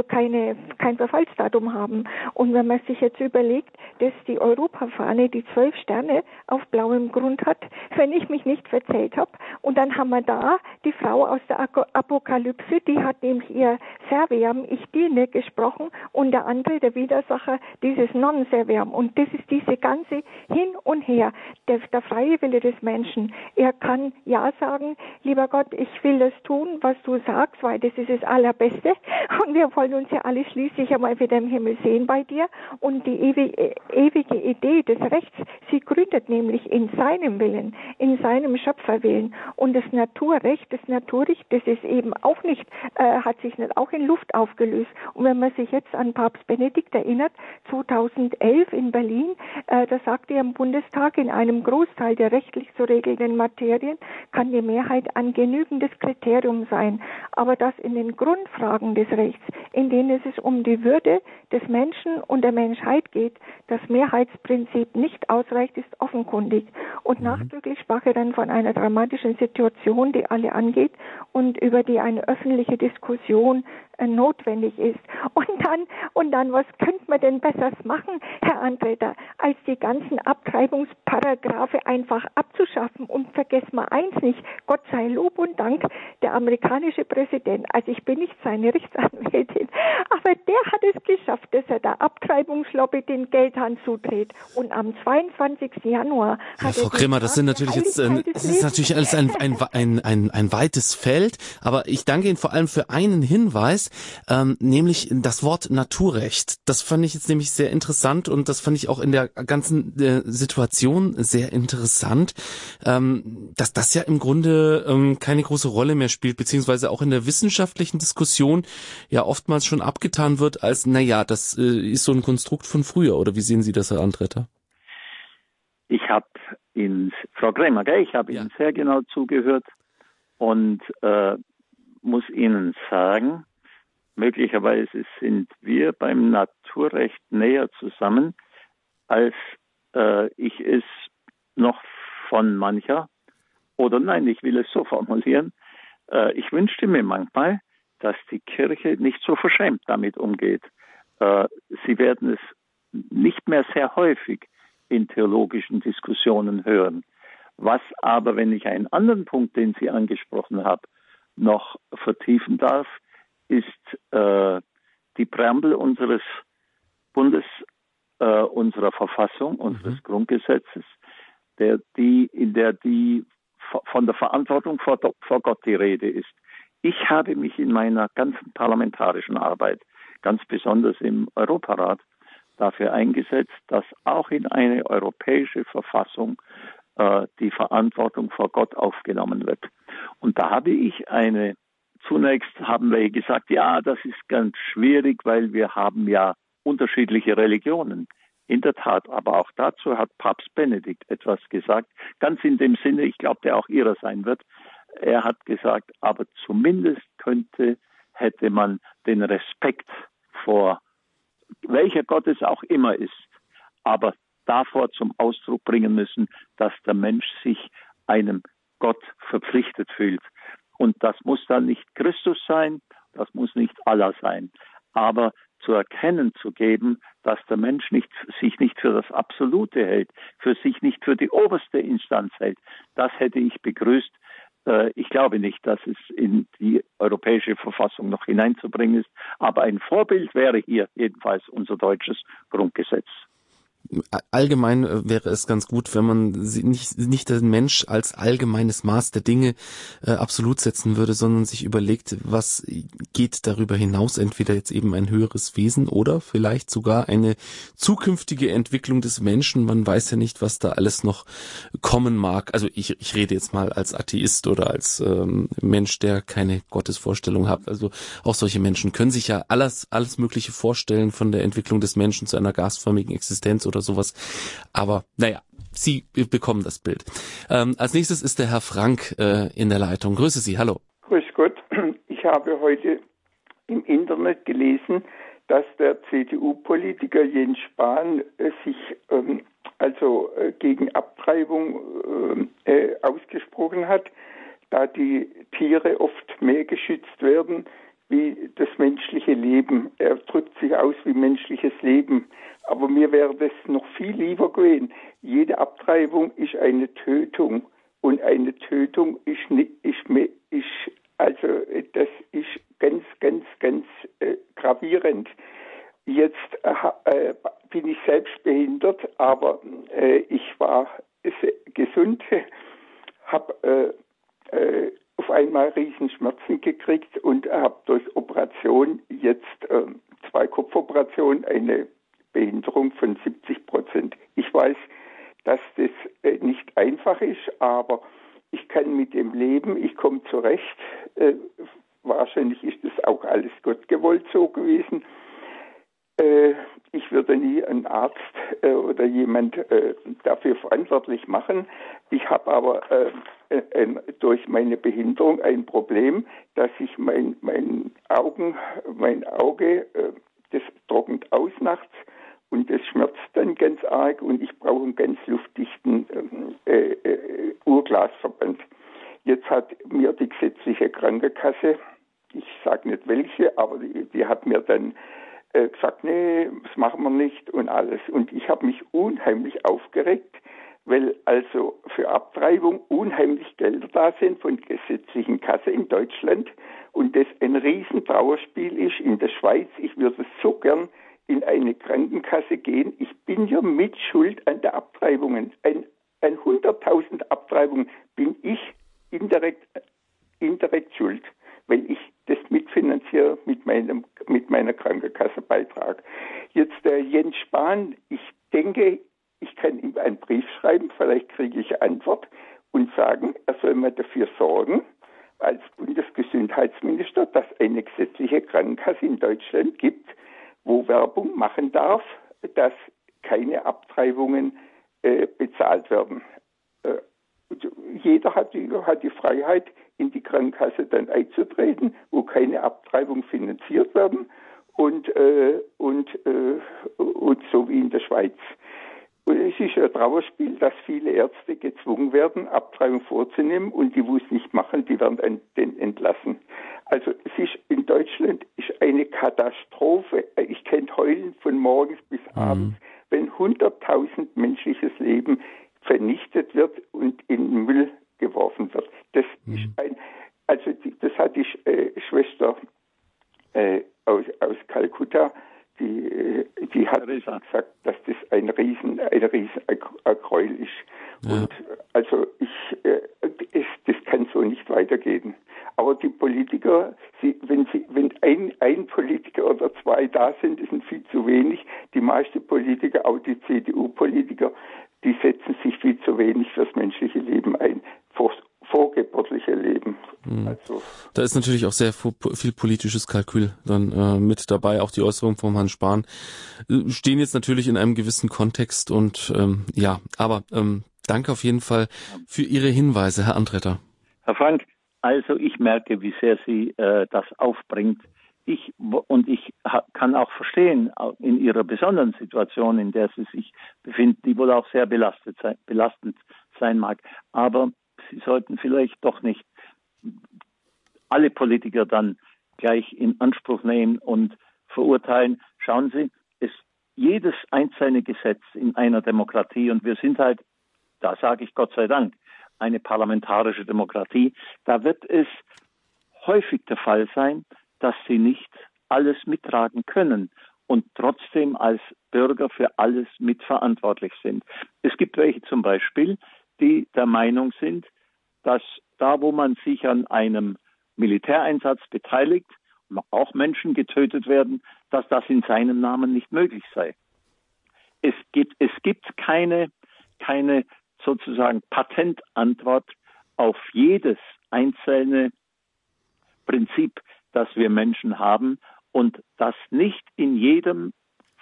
also keine, kein Verfallsdatum haben. Und wenn man sich jetzt überlegt, dass die Europafahne die zwölf Sterne auf blauem Grund hat, wenn ich mich nicht verzählt habe, und dann haben wir da die Frau aus der Apokalypse, die hat nämlich ihr Serviam, ich diene, gesprochen und der andere, der Widersacher, dieses Non-Serviam. Und das ist diese ganze Hin und Her, der, der freie Wille des Menschen. Er kann Ja sagen, lieber Gott, ich will das tun, was du sagst, weil das ist das Allerbeste. Und wir wollen uns ja alle schließlich einmal wieder im Himmel sehen bei dir. Und die ewige, ewige Idee des Rechts, sie gründet nämlich in seinem Willen, in seinem Schöpferwillen. Und das Naturrecht, das Naturrecht, das ist eben auch nicht, äh, hat sich nicht auch in Luft aufgelöst. Und wenn man sich jetzt an Papst Benedikt erinnert, 2011 in Berlin, äh, da sagte er im Bundestag, in einem Großteil der rechtlich zu regelnden Materie Kriterien kann die Mehrheit ein genügendes Kriterium sein. Aber dass in den Grundfragen des Rechts, in denen es um die Würde des Menschen und der Menschheit geht, das Mehrheitsprinzip nicht ausreicht, ist offenkundig. Und mhm. nachdrücklich sprach er dann von einer dramatischen Situation, die alle angeht und über die eine öffentliche Diskussion äh, notwendig ist. Und dann, und dann, was könnte man denn besseres machen, Herr Antreter, als die ganzen Abtreibungsparagraphe einfach abzuschaffen? Und vergessen wir eins nicht, Gott sei Lob und Dank, der amerikanische Präsident, also ich bin nicht seine Rechtsanwältin, aber der hat es geschafft, dass er der Abtreibungslobby den Geldhahn zudreht. Und am 22. Januar ja, hat Frau Krimmer, das sind natürlich jetzt, äh, das ist natürlich alles ein, ein, ein, ein, ein weites Feld, aber ich danke Ihnen vor allem für einen Hinweis, ähm, nämlich das Wort Naturrecht. Das fand ich jetzt nämlich sehr interessant und das fand ich auch in der ganzen äh, Situation sehr interessant, ähm, dass das ja im Grunde ähm, keine große Rolle mehr spielt, beziehungsweise auch in der wissenschaftlichen Diskussion ja oftmals schon abgetan wird als, na ja, das äh, ist so ein Konstrukt von früher. Oder wie sehen Sie das, Herr Antretter? Ich habe Ihnen, Frau Krämer, gell, ich habe ja. Ihnen sehr genau zugehört und äh, muss Ihnen sagen, Möglicherweise sind wir beim Naturrecht näher zusammen, als äh, ich es noch von mancher, oder nein, ich will es so formulieren, äh, ich wünschte mir manchmal, dass die Kirche nicht so verschämt damit umgeht. Äh, sie werden es nicht mehr sehr häufig in theologischen Diskussionen hören. Was aber, wenn ich einen anderen Punkt, den Sie angesprochen haben, noch vertiefen darf, ist äh, die Präambel unseres Bundes, äh, unserer Verfassung, unseres mhm. Grundgesetzes, der, die, in der die von der Verantwortung vor, vor Gott die Rede ist. Ich habe mich in meiner ganzen parlamentarischen Arbeit, ganz besonders im Europarat, dafür eingesetzt, dass auch in eine europäische Verfassung äh, die Verantwortung vor Gott aufgenommen wird. Und da habe ich eine Zunächst haben wir gesagt, ja, das ist ganz schwierig, weil wir haben ja unterschiedliche Religionen. In der Tat, aber auch dazu hat Papst Benedikt etwas gesagt, ganz in dem Sinne, ich glaube, der auch ihrer sein wird. Er hat gesagt, aber zumindest könnte, hätte man den Respekt vor welcher Gott es auch immer ist, aber davor zum Ausdruck bringen müssen, dass der Mensch sich einem Gott verpflichtet fühlt. Und das muss dann nicht Christus sein, das muss nicht Allah sein. Aber zu erkennen zu geben, dass der Mensch nicht, sich nicht für das Absolute hält, für sich nicht für die oberste Instanz hält, das hätte ich begrüßt. Äh, ich glaube nicht, dass es in die europäische Verfassung noch hineinzubringen ist, aber ein Vorbild wäre hier jedenfalls unser deutsches Grundgesetz. Allgemein äh, wäre es ganz gut, wenn man nicht, nicht den Mensch als allgemeines Maß der Dinge äh, absolut setzen würde, sondern sich überlegt, was geht darüber hinaus, entweder jetzt eben ein höheres Wesen oder vielleicht sogar eine zukünftige Entwicklung des Menschen. Man weiß ja nicht, was da alles noch kommen mag. Also ich, ich rede jetzt mal als Atheist oder als ähm, Mensch, der keine Gottesvorstellung hat. Also auch solche Menschen können sich ja alles, alles Mögliche vorstellen von der Entwicklung des Menschen zu einer gasförmigen Existenz oder sowas. Aber naja, Sie bekommen das Bild. Ähm, als nächstes ist der Herr Frank äh, in der Leitung. Grüße Sie, hallo. Grüß Gott. Ich habe heute im Internet gelesen, dass der CDU-Politiker Jens Spahn äh, sich ähm, also äh, gegen Abtreibung äh, äh, ausgesprochen hat, da die Tiere oft mehr geschützt werden wie das menschliche Leben. Er drückt sich aus wie menschliches Leben. Aber mir wäre das noch viel lieber gewesen. Jede Abtreibung ist eine Tötung. Und eine Tötung ist, nicht, ist, ist also das ist ganz, ganz, ganz äh, gravierend. Jetzt äh, bin ich selbst behindert, aber äh, ich war gesund, habe äh, äh, auf einmal Riesenschmerzen gekriegt und habe durch Operation jetzt äh, zwei Kopfoperationen eine Behinderung von 70 Prozent. Ich weiß, dass das äh, nicht einfach ist, aber ich kann mit dem leben, ich komme zurecht. Äh, wahrscheinlich ist das auch alles Gott gewollt so gewesen. Äh, ich würde nie einen Arzt oder jemand dafür verantwortlich machen. Ich habe aber durch meine Behinderung ein Problem, dass ich mein, mein Augen, mein Auge, das trocknet aus nachts und das schmerzt dann ganz arg und ich brauche einen ganz luftdichten äh, äh, Urglasverband. Jetzt hat mir die gesetzliche Krankenkasse, ich sage nicht welche, aber die, die hat mir dann äh, gesagt, nee, das machen wir nicht und alles. Und ich habe mich unheimlich aufgeregt, weil also für Abtreibung unheimlich Gelder da sind von gesetzlichen Kasse in Deutschland und das ein Riesentrauerspiel ist in der Schweiz. Ich würde so gern in eine Krankenkasse gehen. Ich bin ja mit Schuld an der Abtreibungen. Ein, ein 100.000 Abtreibungen bin ich indirekt, indirekt schuld, weil ich das mitfinanziere mit meinem mit meiner Krankenkassenbeitrag. Jetzt der Jens Spahn, ich denke, ich kann ihm einen Brief schreiben, vielleicht kriege ich Antwort und sagen, er soll mal dafür sorgen, als Bundesgesundheitsminister, dass eine gesetzliche Krankenkasse in Deutschland gibt, wo Werbung machen darf, dass keine Abtreibungen äh, bezahlt werden. Äh, jeder hat die, hat die Freiheit, in die Krankenkasse dann einzutreten, wo keine Abtreibung finanziert werden und, äh, und, äh, und so wie in der Schweiz. Und es ist ein Trauerspiel, dass viele Ärzte gezwungen werden, Abtreibung vorzunehmen und die, wo es nicht machen, die werden dann entlassen. Also es ist in Deutschland ist eine Katastrophe. Ich kenne Heulen von morgens bis mhm. abends, wenn 100.000 menschliches Leben vernichtet wird und in Müll geworfen wird. Das mhm. ist ein, also die, das hat die äh, Schwester äh, aus, aus Kalkutta, die, äh, die hat Teresa. gesagt, dass das ein riesen, ein riesen Gräuel ist. Ja. Und also ich, äh, es, das kann so nicht weitergehen. Aber die Politiker, sie, wenn, sie, wenn ein, ein Politiker oder zwei da sind, das sind viel zu wenig. Die meisten Politiker, auch die CDU-Politiker, die setzen sich viel zu wenig fürs menschliche Leben ein, vor, vorgeburtliche Leben. Mhm. Also, da ist natürlich auch sehr viel politisches Kalkül dann äh, mit dabei. Auch die Äußerungen vom Herrn Spahn äh, stehen jetzt natürlich in einem gewissen Kontext und ähm, ja, aber ähm, danke auf jeden Fall für Ihre Hinweise, Herr Antretter. Herr Frank, also ich merke, wie sehr Sie äh, das aufbringt. Ich, und ich kann auch verstehen, in Ihrer besonderen Situation, in der Sie sich befinden, die wohl auch sehr belastet sein, belastend sein mag. Aber Sie sollten vielleicht doch nicht alle Politiker dann gleich in Anspruch nehmen und verurteilen. Schauen Sie, es, jedes einzelne Gesetz in einer Demokratie, und wir sind halt, da sage ich Gott sei Dank, eine parlamentarische Demokratie, da wird es häufig der Fall sein, dass sie nicht alles mittragen können. und trotzdem als Bürger für alles mitverantwortlich sind. Es gibt welche zum Beispiel, die der Meinung sind, dass da, wo man sich an einem Militäreinsatz beteiligt, auch Menschen getötet werden, dass das in seinem Namen nicht möglich sei. Es gibt, es gibt keine, keine sozusagen Patentantwort auf jedes einzelne Prinzip, das wir Menschen haben und das nicht in jedem,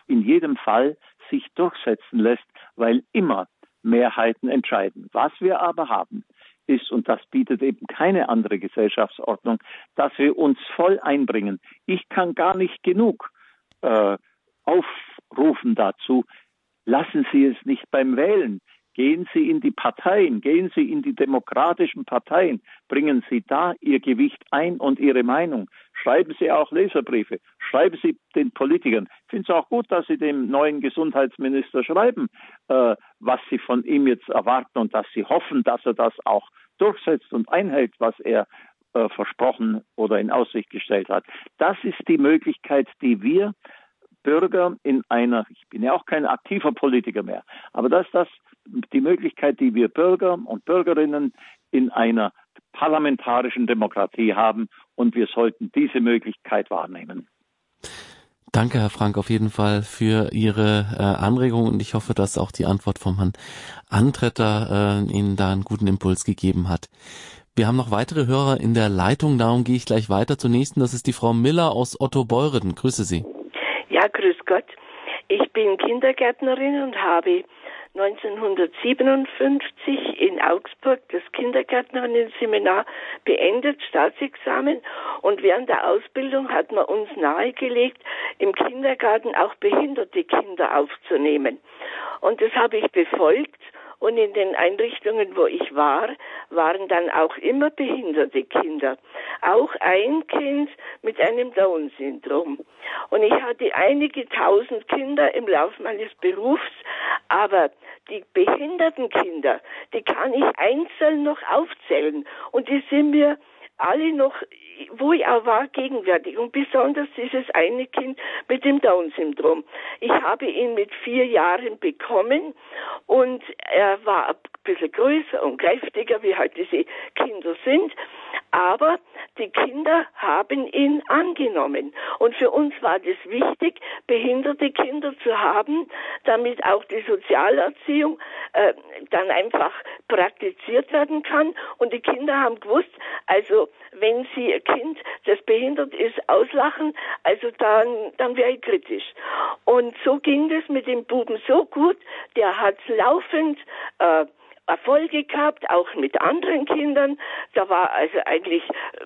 in jedem Fall sich durchsetzen lässt, weil immer Mehrheiten entscheiden. Was wir aber haben, ist, und das bietet eben keine andere Gesellschaftsordnung, dass wir uns voll einbringen. Ich kann gar nicht genug äh, aufrufen dazu, lassen Sie es nicht beim Wählen. Gehen Sie in die Parteien, gehen Sie in die demokratischen Parteien, bringen Sie da Ihr Gewicht ein und Ihre Meinung. Schreiben Sie auch Leserbriefe, schreiben Sie den Politikern. Ich finde es auch gut, dass Sie dem neuen Gesundheitsminister schreiben, äh, was Sie von ihm jetzt erwarten und dass Sie hoffen, dass er das auch durchsetzt und einhält, was er äh, versprochen oder in Aussicht gestellt hat. Das ist die Möglichkeit, die wir Bürger in einer, ich bin ja auch kein aktiver Politiker mehr, aber dass das die Möglichkeit, die wir Bürger und Bürgerinnen in einer parlamentarischen Demokratie haben und wir sollten diese Möglichkeit wahrnehmen. Danke, Herr Frank, auf jeden Fall für Ihre äh, Anregung und ich hoffe, dass auch die Antwort vom Herrn Antretter äh, Ihnen da einen guten Impuls gegeben hat. Wir haben noch weitere Hörer in der Leitung, darum gehe ich gleich weiter zur nächsten. Das ist die Frau Miller aus Otto Beureden. Grüße Sie. Ja, grüß Gott. Ich bin Kindergärtnerin und habe 1957 in Augsburg das Kindergärtnerinnen-Seminar beendet, Staatsexamen. Und während der Ausbildung hat man uns nahegelegt, im Kindergarten auch behinderte Kinder aufzunehmen. Und das habe ich befolgt und in den Einrichtungen, wo ich war, waren dann auch immer behinderte Kinder. Auch ein Kind mit einem Down-Syndrom. Und ich hatte einige tausend Kinder im Laufe meines Berufs, aber die behinderten Kinder, die kann ich einzeln noch aufzählen. Und die sind mir alle noch, wo ich auch war, gegenwärtig. Und besonders dieses eine Kind mit dem Down-Syndrom. Ich habe ihn mit vier Jahren bekommen und er war ein bisschen größer und kräftiger, wie halt diese Kinder sind. Aber die Kinder haben ihn angenommen. Und für uns war das wichtig, behinderte Kinder zu haben, damit auch die Sozialerziehung äh, dann einfach praktiziert werden kann. Und die Kinder haben gewusst, also wenn sie ein Kind, das behindert ist, auslachen, also dann, dann wäre ich kritisch. Und so ging das mit dem Buben so gut, der hat laufend äh, Erfolge gehabt, auch mit anderen Kindern. Da war also eigentlich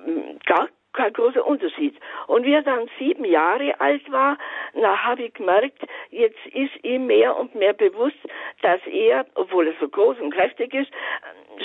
ähm, gar kein großer Unterschied. Und wie er dann sieben Jahre alt war, na habe ich gemerkt, jetzt ist ihm mehr und mehr bewusst, dass er, obwohl er so groß und kräftig ist,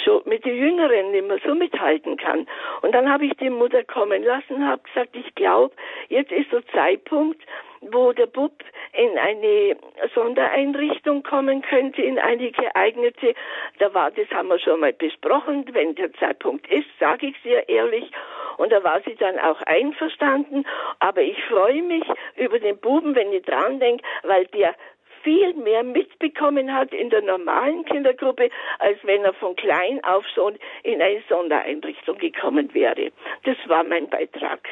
schon mit den Jüngeren nicht mehr so mithalten kann. Und dann habe ich die Mutter kommen lassen, habe gesagt, ich glaube, jetzt ist der Zeitpunkt, wo der Bub in eine Sondereinrichtung kommen könnte, in eine geeignete. Da war, das haben wir schon mal besprochen. Wenn der Zeitpunkt ist, sage ich sehr ehrlich. Und da war sie dann auch einverstanden. Aber ich freue mich über den Buben, wenn ich dran denke, weil der viel mehr mitbekommen hat in der normalen Kindergruppe, als wenn er von klein auf schon in eine Sondereinrichtung gekommen wäre. Das war mein Beitrag.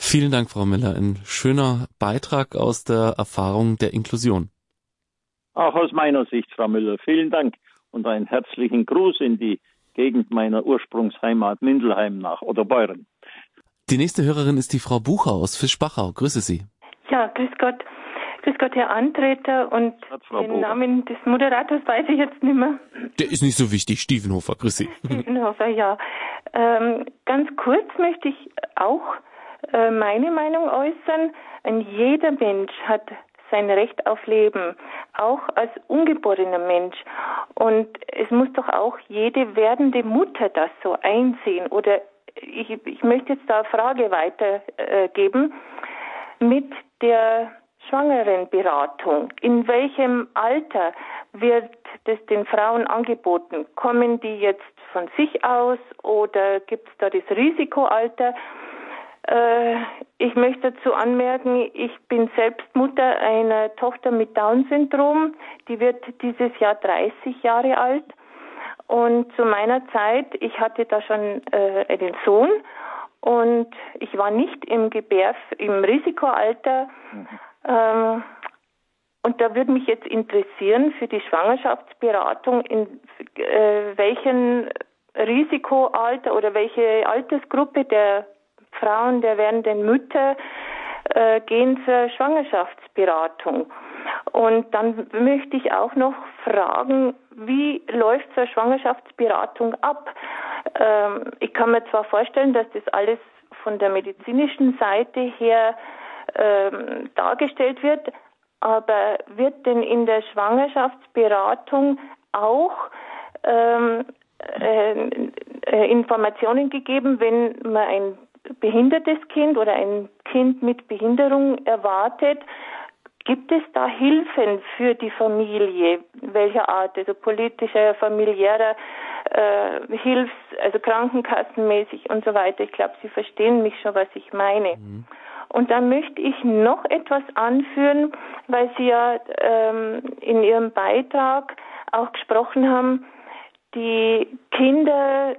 Vielen Dank, Frau Miller. Ein schöner Beitrag aus der Erfahrung der Inklusion. Auch aus meiner Sicht, Frau Müller. Vielen Dank und einen herzlichen Gruß in die Gegend meiner Ursprungsheimat Mindelheim nach oder Beuren. Die nächste Hörerin ist die Frau Bucher aus Fischbachau. Grüße Sie. Ja, grüß Gott. Grüß Gott, Herr Antreter und den Bucher. Namen des Moderators weiß ich jetzt nicht mehr. Der ist nicht so wichtig. Stiefenhofer, grüß Sie. Stiefenhofer, ja. Ähm, ganz kurz möchte ich auch äh, meine Meinung äußern. Ein jeder Mensch hat sein Recht auf Leben, auch als ungeborener Mensch. Und es muss doch auch jede werdende Mutter das so einsehen. Oder ich, ich möchte jetzt da eine Frage weitergeben. Mit der Schwangerenberatung, in welchem Alter wird das den Frauen angeboten? Kommen die jetzt von sich aus oder gibt es da das Risikoalter? Äh, ich möchte dazu anmerken, ich bin selbst Mutter einer Tochter mit Down-Syndrom. Die wird dieses Jahr 30 Jahre alt. Und zu meiner Zeit, ich hatte da schon äh, einen Sohn und ich war nicht im Gebärf, im Risikoalter. Mhm. Ähm, und da würde mich jetzt interessieren für die Schwangerschaftsberatung, in äh, welchen Risikoalter oder welche Altersgruppe der Frauen, der werdenden Mütter äh, gehen zur Schwangerschaftsberatung. Und dann möchte ich auch noch fragen, wie läuft eine Schwangerschaftsberatung ab? Ähm, ich kann mir zwar vorstellen, dass das alles von der medizinischen Seite her ähm, dargestellt wird, aber wird denn in der Schwangerschaftsberatung auch ähm, äh, äh, Informationen gegeben, wenn man ein behindertes Kind oder ein Kind mit Behinderung erwartet, Gibt es da Hilfen für die Familie? Welcher Art? Also politischer, familiärer äh, Hilfs-, also krankenkassenmäßig und so weiter. Ich glaube, Sie verstehen mich schon, was ich meine. Mhm. Und dann möchte ich noch etwas anführen, weil Sie ja ähm, in Ihrem Beitrag auch gesprochen haben, die Kinder,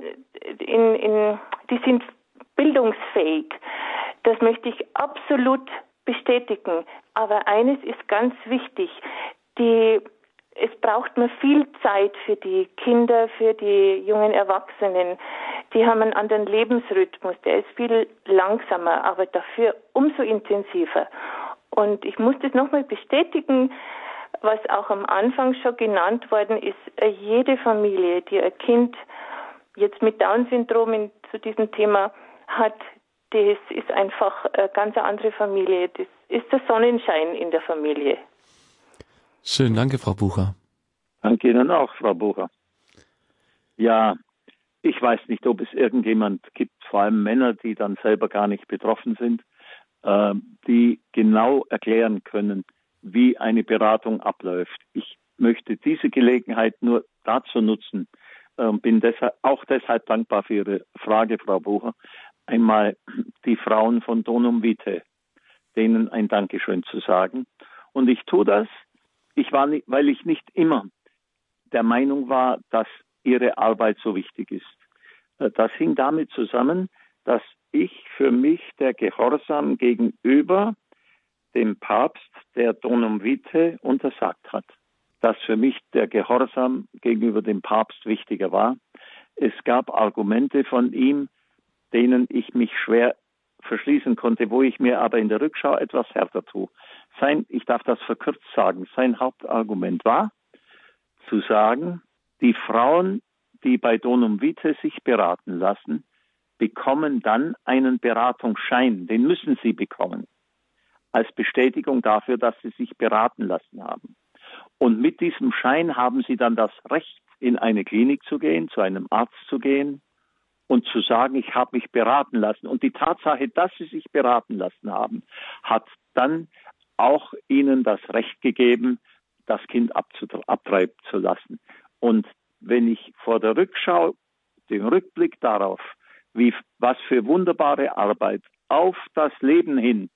in, in, die sind bildungsfähig. Das möchte ich absolut bestätigen. Aber eines ist ganz wichtig. Die, es braucht mir viel Zeit für die Kinder, für die jungen Erwachsenen. Die haben einen anderen Lebensrhythmus. Der ist viel langsamer, aber dafür umso intensiver. Und ich muss das nochmal bestätigen, was auch am Anfang schon genannt worden ist. Jede Familie, die ein Kind jetzt mit Down-Syndrom zu diesem Thema hat, das ist einfach eine ganz andere Familie. Das ist der Sonnenschein in der Familie. Schön, danke, Frau Bucher. Danke Ihnen auch, Frau Bucher. Ja, ich weiß nicht, ob es irgendjemand gibt, vor allem Männer, die dann selber gar nicht betroffen sind, äh, die genau erklären können, wie eine Beratung abläuft. Ich möchte diese Gelegenheit nur dazu nutzen, äh, bin deshalb, auch deshalb dankbar für Ihre Frage, Frau Bucher, einmal die Frauen von Donum Vitae, denen ein Dankeschön zu sagen. Und ich tue das, ich war nicht, weil ich nicht immer der Meinung war, dass ihre Arbeit so wichtig ist. Äh, das hing damit zusammen, dass ich für mich der Gehorsam gegenüber dem Papst, der Donum Vitae untersagt hat. Dass für mich der Gehorsam gegenüber dem Papst wichtiger war. Es gab Argumente von ihm, denen ich mich schwer verschließen konnte, wo ich mir aber in der Rückschau etwas härter tue. Sein, ich darf das verkürzt sagen, sein Hauptargument war, zu sagen, die Frauen, die bei Donum Vitae sich beraten lassen, bekommen dann einen Beratungsschein, den müssen sie bekommen, als Bestätigung dafür, dass sie sich beraten lassen haben. Und mit diesem Schein haben sie dann das Recht, in eine Klinik zu gehen, zu einem Arzt zu gehen, und zu sagen, ich habe mich beraten lassen. Und die Tatsache, dass sie sich beraten lassen haben, hat dann auch ihnen das Recht gegeben, das Kind abtreiben zu lassen. Und wenn ich vor der Rückschau, den Rückblick darauf, wie, was für wunderbare Arbeit auf das Leben hin,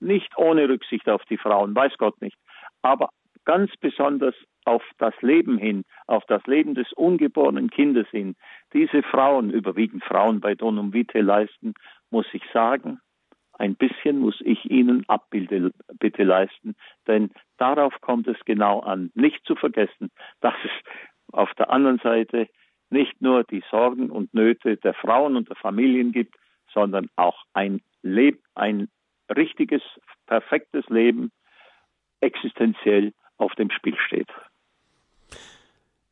nicht ohne Rücksicht auf die Frauen, weiß Gott nicht, aber ganz besonders auf das Leben hin, auf das Leben des ungeborenen Kindes hin, diese Frauen, überwiegend Frauen bei Donum Vitae leisten, muss ich sagen, ein bisschen muss ich Ihnen Abbilde bitte leisten, denn darauf kommt es genau an. Nicht zu vergessen, dass es auf der anderen Seite nicht nur die Sorgen und Nöte der Frauen und der Familien gibt, sondern auch ein Leb ein richtiges, perfektes Leben existenziell auf dem Spiel steht.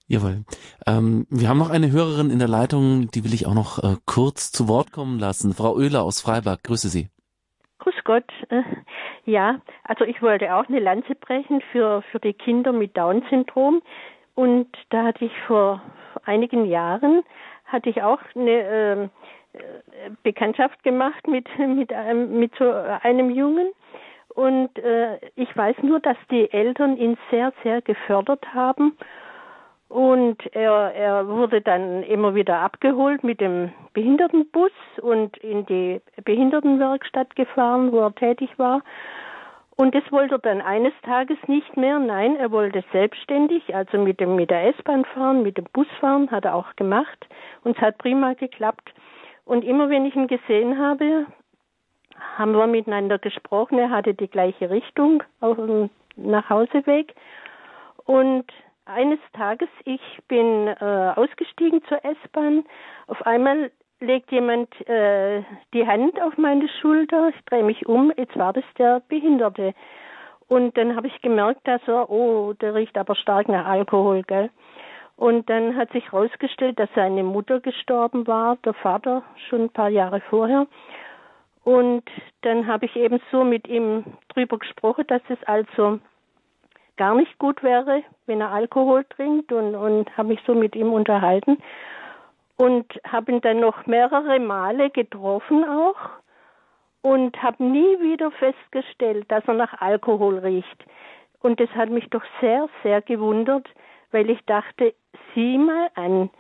Jawohl. Ähm, wir haben noch eine Hörerin in der Leitung, die will ich auch noch äh, kurz zu Wort kommen lassen. Frau Oehler aus Freiberg, grüße Sie. Grüß Gott. Äh, ja, also ich wollte auch eine Lanze brechen für, für die Kinder mit Down-Syndrom. Und da hatte ich vor einigen Jahren, hatte ich auch eine ähm, äh, Bekanntschaft gemacht mit, mit, einem, mit so einem Jungen. Und äh, ich weiß nur, dass die Eltern ihn sehr, sehr gefördert haben Und er, er wurde dann immer wieder abgeholt mit dem Behindertenbus und in die Behindertenwerkstatt gefahren, wo er tätig war. Und das wollte er dann eines Tages nicht mehr. Nein, er wollte selbstständig, also mit dem mit der S-Bahn fahren, mit dem Bus fahren, hat er auch gemacht. Und es hat prima geklappt. Und immer wenn ich ihn gesehen habe, haben wir miteinander gesprochen. Er hatte die gleiche Richtung auf dem Nachhauseweg. Und eines Tages, ich bin äh, ausgestiegen zur S-Bahn. Auf einmal legt jemand äh, die Hand auf meine Schulter. Ich drehe mich um. Jetzt war das der Behinderte. Und dann habe ich gemerkt, dass er, oh, der riecht aber stark nach Alkohol, gell? Und dann hat sich herausgestellt, dass seine Mutter gestorben war, der Vater schon ein paar Jahre vorher. Und dann habe ich eben so mit ihm drüber gesprochen, dass es also gar nicht gut wäre, wenn er Alkohol trinkt und, und habe mich so mit ihm unterhalten und habe ihn dann noch mehrere Male getroffen auch und habe nie wieder festgestellt, dass er nach Alkohol riecht. Und das hat mich doch sehr, sehr gewundert, weil ich dachte, sieh mal an.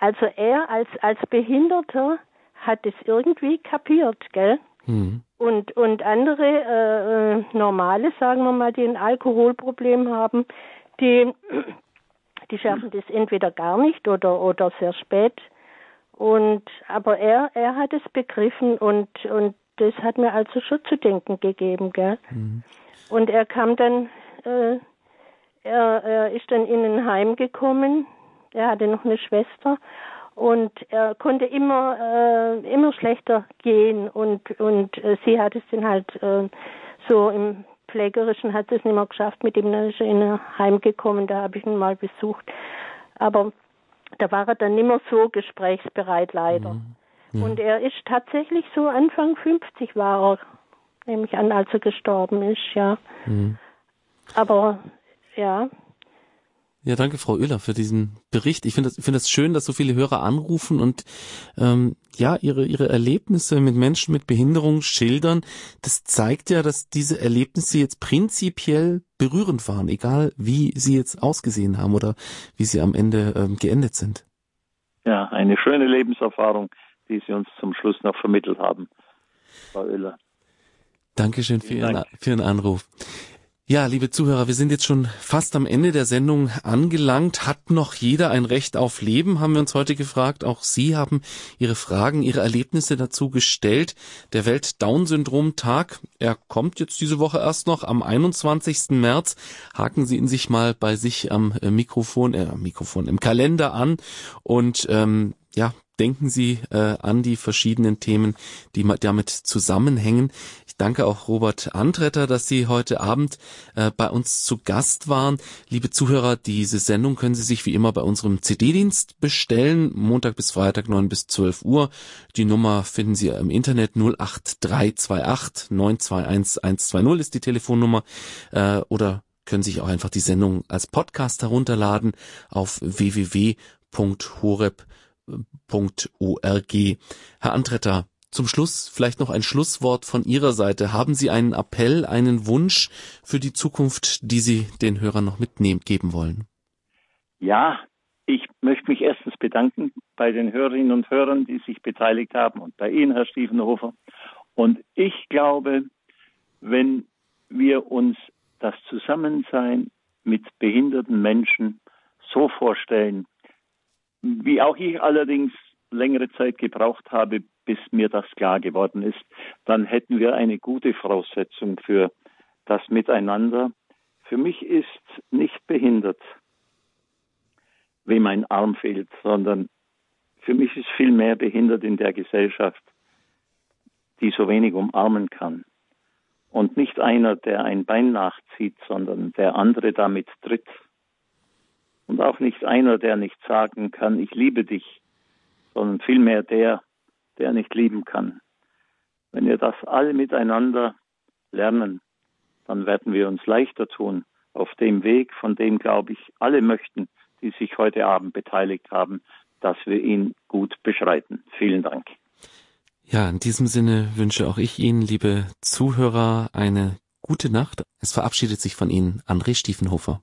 Also er als, als Behinderter hat es irgendwie kapiert, gell? Mhm. Und, und andere äh, äh, normale, sagen wir mal, die ein Alkoholproblem haben, die, die schaffen das entweder gar nicht oder, oder sehr spät. Und aber er, er hat es begriffen und, und das hat mir also schon zu denken gegeben, gell? Mhm. Und er kam dann, äh, er, er ist dann in ein Heim gekommen. Er hatte noch eine Schwester und er konnte immer äh, immer schlechter gehen und und äh, sie hat es dann halt äh, so im pflegerischen hat es nicht mehr geschafft mit ihm dann ist er in ein Heim gekommen da habe ich ihn mal besucht aber da war er dann nicht mehr so gesprächsbereit leider mhm. Ja. und er ist tatsächlich so Anfang 50 war er nämlich an als er gestorben ist ja mhm. aber ja ja, danke, Frau Oehler, für diesen Bericht. Ich finde das, finde das schön, dass so viele Hörer anrufen und ähm, ja ihre ihre Erlebnisse mit Menschen mit Behinderung schildern. Das zeigt ja, dass diese Erlebnisse jetzt prinzipiell berührend waren, egal wie sie jetzt ausgesehen haben oder wie sie am Ende ähm, geendet sind. Ja, eine schöne Lebenserfahrung, die Sie uns zum Schluss noch vermittelt haben, Frau Oehler. Dankeschön für Ihren, für Ihren Anruf. Ja, liebe Zuhörer, wir sind jetzt schon fast am Ende der Sendung angelangt. Hat noch jeder ein Recht auf Leben, haben wir uns heute gefragt. Auch Sie haben Ihre Fragen, Ihre Erlebnisse dazu gestellt. Der Welt-Down-Syndrom-Tag, er kommt jetzt diese Woche erst noch am 21. März. Haken Sie ihn sich mal bei sich am äh, Mikrofon, äh, Mikrofon, im Kalender an und ähm, ja, denken Sie äh, an die verschiedenen Themen, die damit zusammenhängen. Danke auch Robert Antretter, dass Sie heute Abend äh, bei uns zu Gast waren. Liebe Zuhörer, diese Sendung können Sie sich wie immer bei unserem CD-Dienst bestellen, Montag bis Freitag 9 bis 12 Uhr. Die Nummer finden Sie im Internet 08328 921 120 ist die Telefonnummer äh, oder können sich auch einfach die Sendung als Podcast herunterladen auf www.horeb.com www.ccc.org. Herr Antretter, zum Schluss vielleicht noch ein Schlusswort von Ihrer Seite. Haben Sie einen Appell, einen Wunsch für die Zukunft, die Sie den Hörern noch mitnehmen, geben wollen? Ja, ich möchte mich erstens bedanken bei den Hörerinnen und Hörern, die sich beteiligt haben und bei Ihnen, Herr Stiefenhofer. Und ich glaube, wenn wir uns das Zusammensein mit behinderten Menschen so vorstellen, wie auch ich allerdings längere Zeit gebraucht habe, bis mir das klar geworden ist, dann hätten wir eine gute Voraussetzung für das Miteinander. Für mich ist nicht behindert, wem ein Arm fehlt, sondern für mich ist viel mehr behindert in der Gesellschaft, die so wenig umarmen kann. Und nicht einer, der ein Bein nachzieht, sondern der andere damit tritt und auch nicht einer, der nicht sagen kann, ich liebe dich, sondern vielmehr der, der nicht lieben kann. Wenn wir das alle miteinander lernen, dann werden wir uns leichter tun auf dem Weg, von dem, glaube ich, alle möchten, die sich heute Abend beteiligt haben, dass wir ihn gut beschreiten. Vielen Dank. Ja, in diesem Sinne wünsche auch ich Ihnen, liebe Zuhörer, eine gute Nacht. Es verabschiedet sich von Ihnen André Stiefenhofer.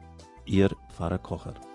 Ihr Pfarrer Kocher.